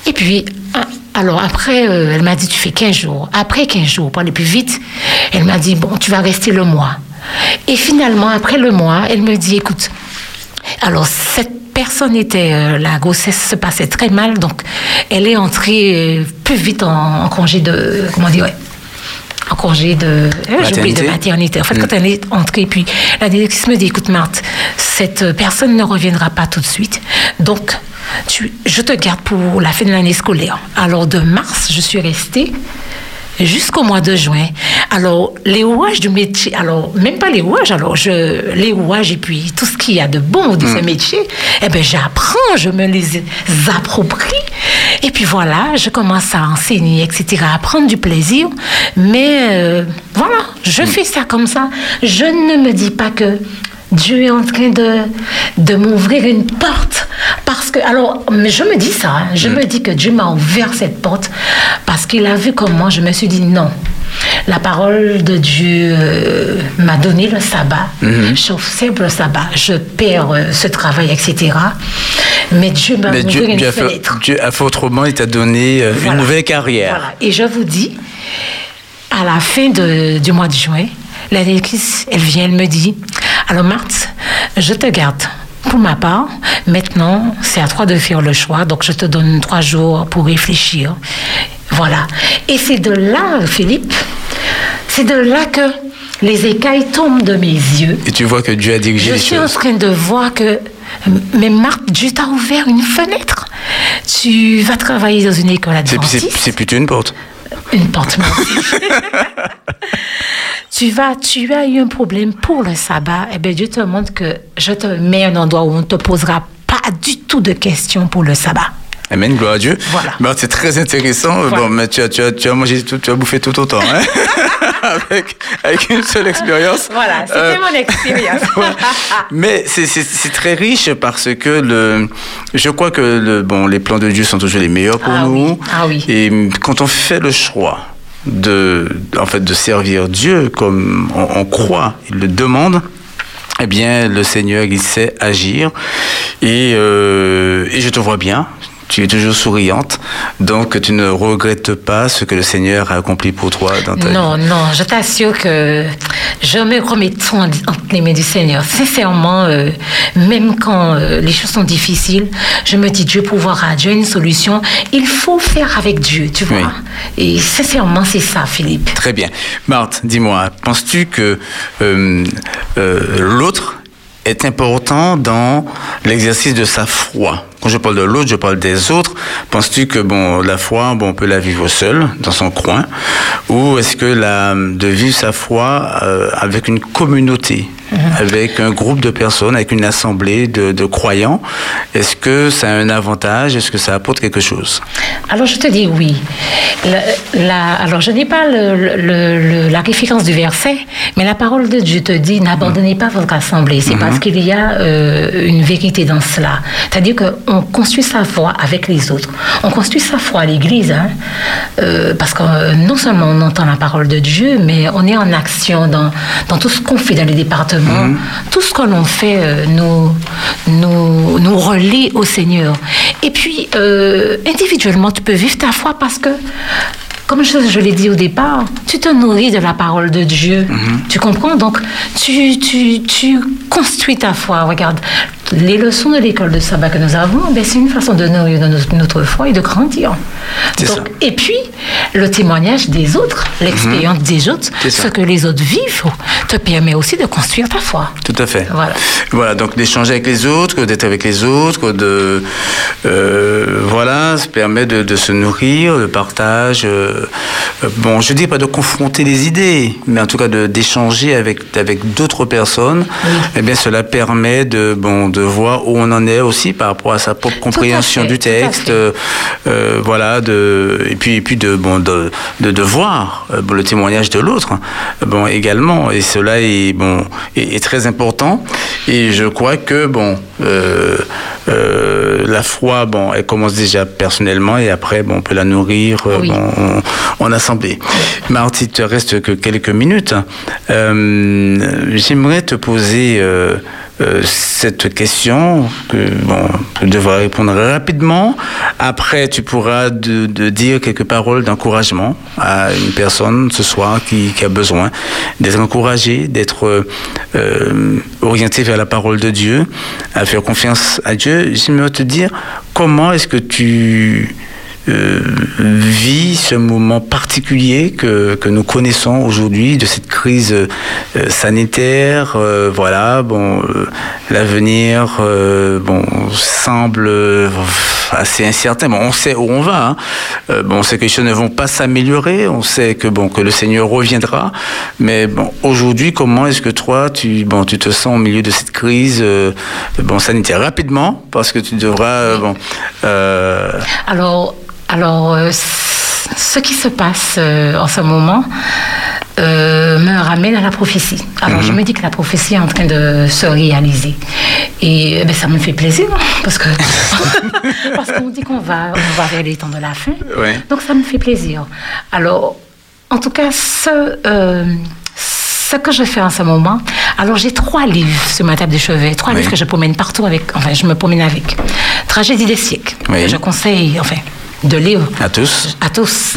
S4: Et puis, ah, alors après, euh, elle m'a dit, tu fais 15 jours. Après 15 jours, pour aller plus vite, elle m'a dit, bon, tu vas rester le mois. Et finalement, après le mois, elle me dit, écoute, alors cette personne euh, la grossesse se passait très mal, donc elle est entrée euh, plus vite en, en congé de, comment dire, ouais, en congé de, euh, de
S3: Maternité.
S4: maternité. En fait, quand elle est entrée, puis la directrice me dit, écoute Marthe, cette personne ne reviendra pas tout de suite, donc tu, je te garde pour la fin de l'année scolaire. Alors de mars, je suis restée jusqu'au mois de juin. Alors, les rouages du métier, alors, même pas les rouages, alors, je, les rouages et puis tout ce qu'il y a de bon de ce métier, eh ben, j'apprends, je me les approprie. Et puis voilà, je commence à enseigner, etc., à prendre du plaisir. Mais euh, voilà, je fais ça comme ça. Je ne me dis pas que Dieu est en train de, de m'ouvrir une porte. Parce que, alors, je me dis ça, hein, je me dis que Dieu m'a ouvert cette porte parce qu'il a vu comment je me suis dit non. La parole de Dieu euh, m'a donné le sabbat. J'observe le sabbat. Je perds euh, ce travail, etc. Mais Dieu m'a ouvert une
S3: Dieu a fait,
S4: fenêtre.
S3: Dieu a fait autrement, il t'a donné euh, une nouvelle carrière.
S4: Voilà. Et je vous dis, à la fin de- du mois de juin, la directrice, elle vient, elle me dit, alors Marthe, je te garde. Pour ma part, maintenant, c'est à toi de faire le choix, donc je te donne trois jours pour réfléchir. Voilà. Et c'est de là, Philippe, c'est de là que les écailles tombent de mes yeux.
S3: Et tu vois que Dieu a dirigé
S4: Je suis en train de voir que, mais Marthe, Dieu t'a ouvert une fenêtre. Tu vas travailler dans une école adventiste.
S3: c'est plutôt une porte.
S4: Une porte. tu vas, tu as eu un problème pour le sabbat. Eh bien, Dieu te montre que je te mets un endroit où on ne te posera pas du tout de questions pour le sabbat.
S3: Amen, gloire à Dieu.
S4: Voilà.
S3: Bah, c'est très intéressant.
S4: Voilà.
S3: Bon, mais tu as, tu as, tu as mangé tout, tu as bouffé tout autant, hein? avec, avec une seule expérience.
S4: Voilà, c'était
S3: Euh,
S4: mon expérience.
S3: Mais c'est- c'est c'est très riche parce que le, je crois que le, bon, les plans de Dieu sont toujours les meilleurs pour
S4: Ah
S3: nous.
S4: oui, ah oui.
S3: Et quand on fait le choix de, en fait, de servir Dieu comme on, croit, il le demande, eh bien, le Seigneur, il sait agir. Et, euh, et je te vois bien. Tu es toujours souriante, donc tu ne regrettes pas ce que le Seigneur a accompli pour toi dans ta
S4: Non,
S3: vie.
S4: non, je t'assure que je me remets tout en- les mains du Seigneur. Sincèrement, euh, même quand euh, les choses sont difficiles, je me dis Dieu pourvoira, Dieu a une solution. Il faut faire avec Dieu, tu vois.
S3: Oui.
S4: Et sincèrement, c'est ça, Philippe.
S3: Très bien. Marthe, dis-moi, penses-tu que euh, l'autre est important dans l'exercice de sa foi? Quand je parle de l'autre, je parle des autres. Penses-tu que bon, la foi, bon, on peut la vivre seul, dans son coin, ou est-ce que la, de vivre sa foi euh, avec une communauté, avec un groupe de personnes, avec une assemblée de, de croyants, est-ce que ça a un avantage? Est-ce que ça apporte quelque chose?
S4: Alors je te dis oui. La- la- alors je n'ai pas le- le- le- la référence du verset, mais la parole de Dieu te dit n'abandonnez pas votre assemblée. C'est parce qu'il y a euh, une vérité dans cela. C'est-à-dire qu'on construit sa foi avec les autres. On construit sa foi à l'Église, hein, euh, parce que euh, non seulement on entend la parole de Dieu, mais on est en action dans, dans tout ce qu'on fait dans les départements. Tout ce que l'on fait euh, nous, nous, nous relie au Seigneur. Et puis, individuellement, tu peux vivre ta foi parce que, comme je, je l'ai dit au départ, tu te nourris de la parole de Dieu. Tu comprends? Donc, tu, tu, tu construis ta foi. Regarde, les leçons de l'école de sabbat que nous avons, ben, c'est une façon de nourrir notre, notre foi et de grandir.
S3: C'est
S4: Donc,
S3: ça.
S4: et puis, le témoignage des autres, l'expérience des autres,
S3: ça.
S4: ce que les autres vivent, te permet aussi de construire ta foi.
S3: Tout à fait.
S4: Voilà.
S3: Voilà, donc d'échanger avec les autres, d'être avec les autres, de euh, voilà, ça permet de, de se nourrir, le partage. euh, bon, je dis pas de confronter les idées, mais en tout cas de d'échanger avec avec d'autres personnes. Eh bien, cela permet de bon de voir où on en est aussi par rapport à sa propre compréhension
S4: fait,
S3: du texte. euh, euh, voilà, de et puis et puis de bon de de, de voir euh, bon, le témoignage de l'autre. Bon, également, et cela est bon est, est très important. Et je crois que bon, euh, euh, la foi, bon, elle commence déjà personnellement et après, bon, on peut la nourrir euh,
S4: Oui.
S3: bon, en, assemblée. Marthe, il te reste que quelques minutes. Euh, J'aimerais te poser euh, euh, cette question que tu devras répondre rapidement. Après, tu pourras de, dire quelques paroles d'encouragement à une personne ce soir qui, qui a besoin d'être encouragée, d'être euh, euh, orienté vers la parole de Dieu, à faire confiance à Dieu. J'aimerais te dire comment est-ce que tu euh, vit ce moment particulier que, que nous connaissons aujourd'hui de cette crise euh, sanitaire. euh, voilà, bon, euh, l'avenir, euh, bon, semble assez incertain. Bon, on sait où on va. hein. Bon, on sait que les choses ne vont pas s'améliorer. On sait que bon, que le Seigneur reviendra. Mais bon, aujourd'hui, comment est-ce que toi, tu, bon, tu te sens au milieu de cette crise, bon, sanitaire? Rapidement, parce que tu devras, bon.
S4: Alors, alors euh, ce qui se passe euh, en ce moment euh, me ramène à la prophétie. Alors, je me dis que la prophétie est en train de se réaliser. Et eh ben, ça me fait plaisir, parce que parce qu'on dit qu'on va, on va vers les temps de la fin.
S3: Ouais.
S4: Donc, ça me fait plaisir. Alors, en tout cas, ce, ce que je fais en ce moment, alors j'ai trois livres sur ma table de chevet, trois
S3: Oui.
S4: livres que je promène partout avec, enfin, je me promène avec. Tragédie des siècles.
S3: Oui.
S4: que Je conseille, enfin, de lire
S3: À tous.
S4: à tous.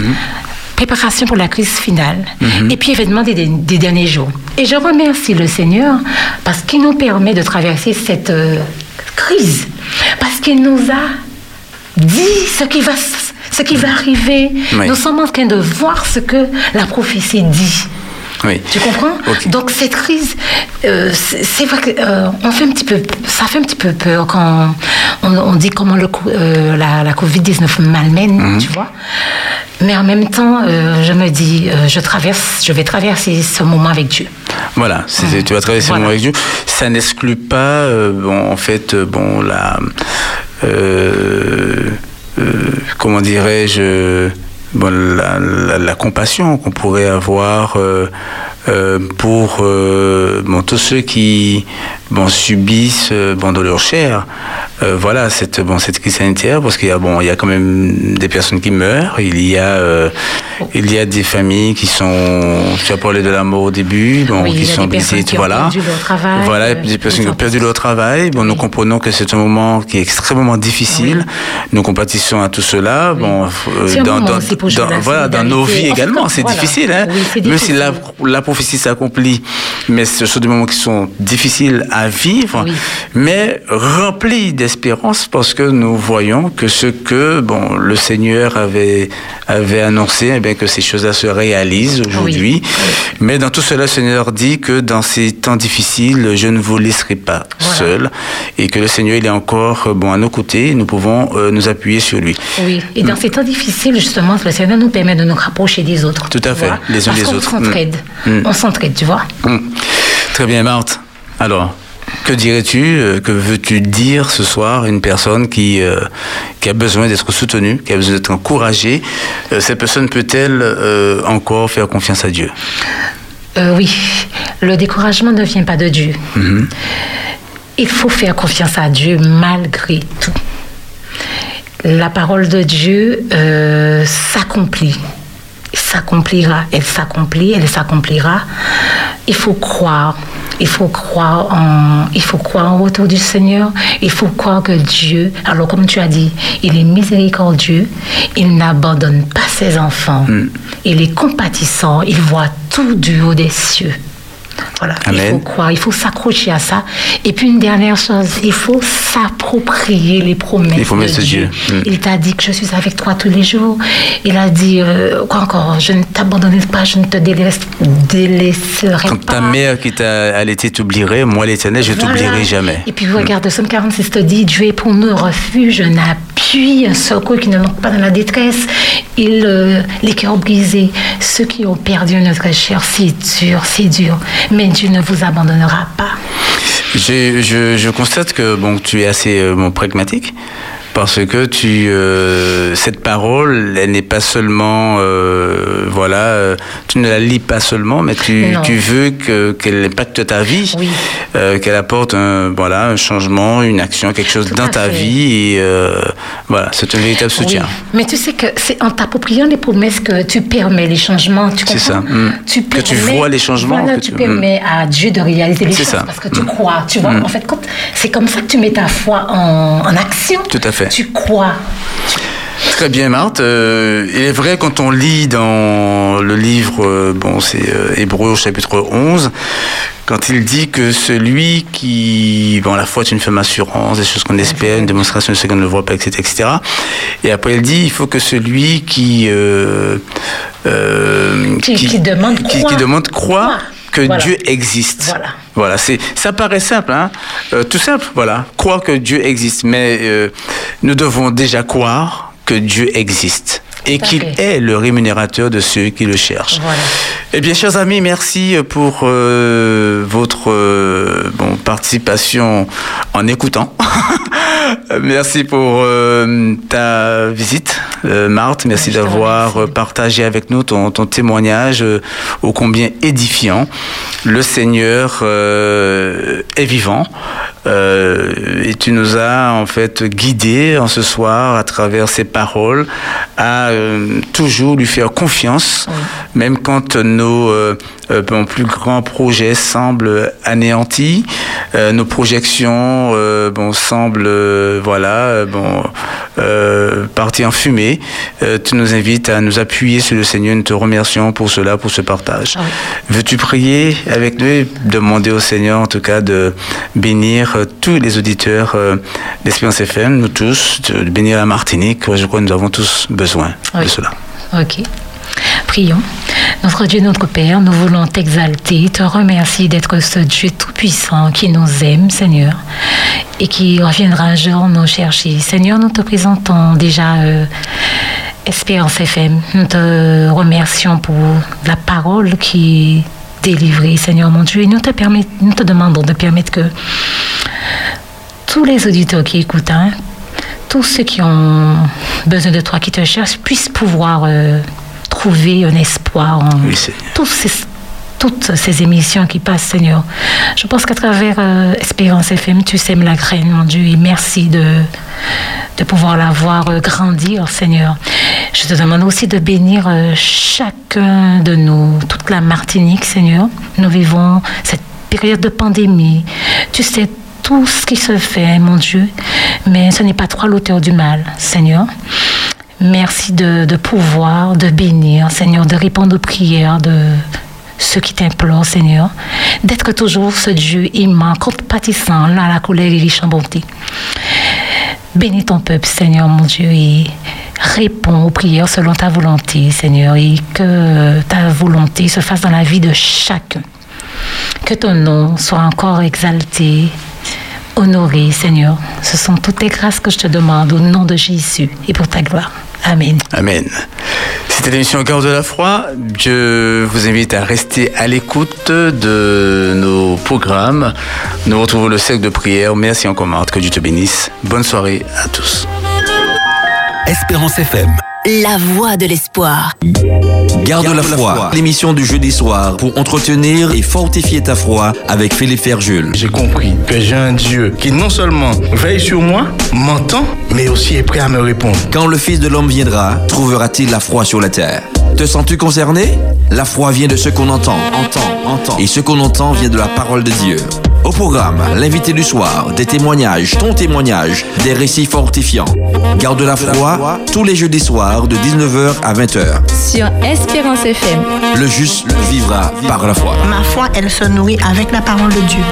S4: Préparation pour la crise finale. Et puis événements des, des derniers jours. Et je remercie le Seigneur parce qu'il nous permet de traverser cette euh, crise. Parce qu'il nous a dit ce qui va, ce qui va arriver.
S3: Oui.
S4: Nous sommes en train de voir ce que la prophétie dit.
S3: Oui.
S4: Tu comprends. Donc cette crise, euh, c'est vrai que euh, on fait un petit peu, ça fait un petit peu peur quand on, on dit comment le, euh, la, la Covid 19 malmène,
S3: Mhm.
S4: tu vois. Mais en même temps, euh, je me dis, je traverse, je vais traverser ce moment avec Dieu.
S3: Voilà, tu vas travailler ce moment avec Dieu. Ça n'exclut pas, bon, en fait, bon, la, comment dirais-je, la, compassion qu'on pourrait avoir euh, euh, pour euh, tous ceux qui bon, subissent euh, bon, dans leur chair euh, voilà, cette, bon, cette crise sanitaire, parce qu'il y, a, bon, il y a quand même des personnes qui meurent, il y a, euh, il y a des familles qui sont, tu as parlé de la mort au début, bon,
S4: Oui,
S3: qui sont blessées, voilà.
S4: travail,
S3: Voilà,
S4: euh,
S3: des personnes qui ont perdu leur travail. Bon, nous comprenons que c'est un moment qui est extrêmement difficile. Nous compatissons à tout cela. Bon, dans, voilà, dans nos vies également, c'est
S4: voilà.
S3: difficile. Hein? Même si la, la prophétie s'accomplit, mais ce sont des moments qui sont difficiles à vivre,
S4: Oui.
S3: mais remplis d'espérance parce que nous voyons que ce que bon, le Seigneur avait, avait annoncé, eh bien, que ces choses-là se réalisent aujourd'hui. Mais dans tout cela, le Seigneur dit que dans ces temps difficiles, je ne vous laisserai pas
S4: Voilà.
S3: seul et que le Seigneur il est encore euh, bon, à nos côtés. Nous pouvons euh, nous appuyer sur lui.
S4: Oui, et dans ces temps difficiles, justement, le Seigneur nous permet de nous rapprocher des autres.
S3: Tout à fait,
S4: vois.
S3: les uns des autres.
S4: s'entraide.
S3: Mm.
S4: On s'entraide, tu vois.
S3: Hum. Très bien, Marthe. Alors, que dirais-tu, euh, que veux-tu dire ce soir à une personne qui, euh, qui a besoin d'être soutenue, qui a besoin d'être encouragée? Euh, Cette personne peut-elle euh, encore faire confiance à Dieu?
S4: Oui, le découragement ne vient pas de Dieu.
S3: Mhm.
S4: Il faut faire confiance à Dieu malgré tout. La parole de Dieu s'accomplit. S'accomplira. Elle s'accomplit, elle s'accomplira. Il faut croire. Il faut croire en, il faut croire en retour du Seigneur. Il faut croire que Dieu, alors comme tu as dit, il est miséricordieux. Il n'abandonne pas ses enfants. Il est compatissant. Il voit tout du haut des cieux. Voilà, il faut croire, il faut s'accrocher à ça. Et puis une dernière chose, il faut s'approprier les promesses
S3: Les promesses
S4: de Dieu.
S3: Dieu. Mm.
S4: Il t'a dit que je suis avec toi tous les jours. Il a dit, euh, quoi encore, je ne t'abandonnerai pas, je ne te délaisse- délaisserai
S3: Comme
S4: pas.
S3: ta mère qui t'a allaité t'oublierait, moi l'Éternel, je
S4: Voilà.
S3: t'oublierai jamais.
S4: Et puis regarde, Somme 46 te dit, Dieu est pour nous refuge, un appui, un secours qui ne manque pas dans la détresse. Il, euh, les cœurs brisés, ceux qui ont perdu notre chair, c'est dur, c'est dur. Mais Dieu ne vous abandonnera pas.
S3: Je, je, je constate que bon, tu es assez euh, pragmatique parce que tu euh, cette parole, elle n'est pas seulement euh, voilà, euh, tu ne la lis pas seulement, mais tu, tu veux que qu'elle impacte ta vie,
S4: Oui.
S3: qu'elle apporte un voilà un changement, une action, quelque chose
S4: Tout
S3: dans ta
S4: fait.
S3: vie et voilà, c'est un véritable soutien.
S4: Oui. Mais tu sais que c'est en t'appropriant les promesses que tu permets les changements. Tu
S3: C'est
S4: comprends?
S3: Ça, mm.
S4: Tu
S3: Que tu vois les changements,
S4: Voilà,
S3: que
S4: tu
S3: tu-
S4: permets à Dieu de réaliser les
S3: C'est
S4: choses
S3: ça.
S4: parce que tu
S3: Mm.
S4: crois. Tu vois,
S3: Mm.
S4: en fait, c'est comme ça que tu mets ta foi en, en action.
S3: Tout à fait.
S4: Tu crois.
S3: Très bien, Marthe. Euh, il est vrai, quand on lit dans le livre, euh, bon, c'est euh, Hébreu au chapitre 11, quand il dit que celui qui... Bon, la foi est une femme assurance, des choses qu'on espère, une démonstration de ce qu'on ne voit pas, etc., etc. Et après, il dit, il faut que celui qui...
S4: Qui- qui demande
S3: qui,
S4: croit.
S3: qui demande croit
S4: Croit.
S3: que
S4: Voilà.
S3: Dieu existe.
S4: Voilà.
S3: Voilà, c'est ça paraît simple, hein, Euh, tout simple, voilà, croire que Dieu existe, mais euh, nous devons déjà croire que Dieu existe et qu'il est le rémunérateur de ceux qui le cherchent.
S4: Voilà.
S3: Eh bien, chers amis, merci pour euh, votre euh, bon, participation en écoutant. merci pour euh, ta visite, euh, Marthe. Merci d'avoir euh, partagé avec nous ton, ton témoignage euh, ô combien édifiant. Le Seigneur euh, est vivant euh, et tu nous as en fait guidés en ce soir à travers ces paroles à euh, toujours lui faire confiance, même quand nos euh, euh, bon, plus grands projets semblent anéantis, euh, nos projections euh, bon, semblent euh, voilà, euh, bon, euh, partir en fumée. Euh, tu nous invites à nous appuyer sur le Seigneur. Nous te remercions pour cela, pour ce partage.
S4: Ah oui.
S3: Veux-tu prier avec nous et demander au Seigneur, en tout cas, de bénir euh, tous les auditeurs euh, d'Espérance FM, nous tous, de bénir la Martinique? Je crois que nous avons tous besoin de cela.
S4: Ok. Prions. Notre Dieu, notre Père, nous voulons t'exalter, te remercier d'être ce Dieu tout-puissant qui nous aime, Seigneur, et qui reviendra un jour nous chercher. Seigneur, nous te présentons déjà euh, Espérance FM. Nous te remercions pour la parole qui est délivrée, Seigneur mon Dieu, et nous te, demandons de permettre que tous les auditeurs qui écoutent, hein, tous ceux qui ont besoin de toi, qui te cherchent, puissent pouvoir euh, trouver un espoir en
S3: Oui, Seigneur.
S4: tous ces, toutes ces émissions qui passent, Seigneur. Je pense qu'à travers euh, Espérance FM, tu sèmes la graine, mon Dieu, et merci de, de pouvoir la voir euh, grandir, Seigneur. Je te demande aussi de bénir euh, chacun de nous, toute la Martinique, Seigneur. Nous vivons cette période de pandémie. Tu sais tout ce qui se fait, mon Dieu, mais ce n'est pas toi l'auteur du mal, Seigneur. Merci de, pouvoir, de bénir, Seigneur, de répondre aux prières de ceux qui t'implorent, Seigneur, d'être toujours ce Dieu aimant, compatissant, là, la colère et les bonté. Bénis ton peuple, Seigneur, mon Dieu, et réponds aux prières selon ta volonté, Seigneur, et que ta volonté se fasse dans la vie de chacun. Que ton nom soit encore exalté, honoré, Seigneur. Ce sont toutes les grâces que je te demande au nom de Jésus et pour ta gloire. Amen.
S3: Amen. C'était l'émission Cœur de la foi. Je vous invite à rester à l'écoute de nos programmes. Nous retrouvons le cercle de prière. Merci en commande. Que Dieu te bénisse. Bonne soirée à tous.
S1: Espérance FM.
S6: La voix de l'espoir.
S1: Garde la foi, l'émission du jeudi soir pour entretenir et fortifier ta foi avec Philippe Ferjul.
S7: J'ai compris que j'ai un Dieu qui non seulement veille sur moi, m'entend, mais aussi est prêt à me répondre.
S1: Quand le Fils de l'homme viendra, trouvera-t-il la foi sur la terre? Te sens-tu concerné? La foi vient de ce qu'on entend, entend, entend. Et ce qu'on entend vient de la parole de Dieu. Au programme, l'invité du soir, des témoignages, ton témoignage, des récits fortifiants. Garde la foi tous les jeudis soirs de 19h à 20h.
S2: Sur Espérance FM.
S1: Le juste vivra par la foi.
S8: Ma foi, elle se nourrit avec la parole de Dieu.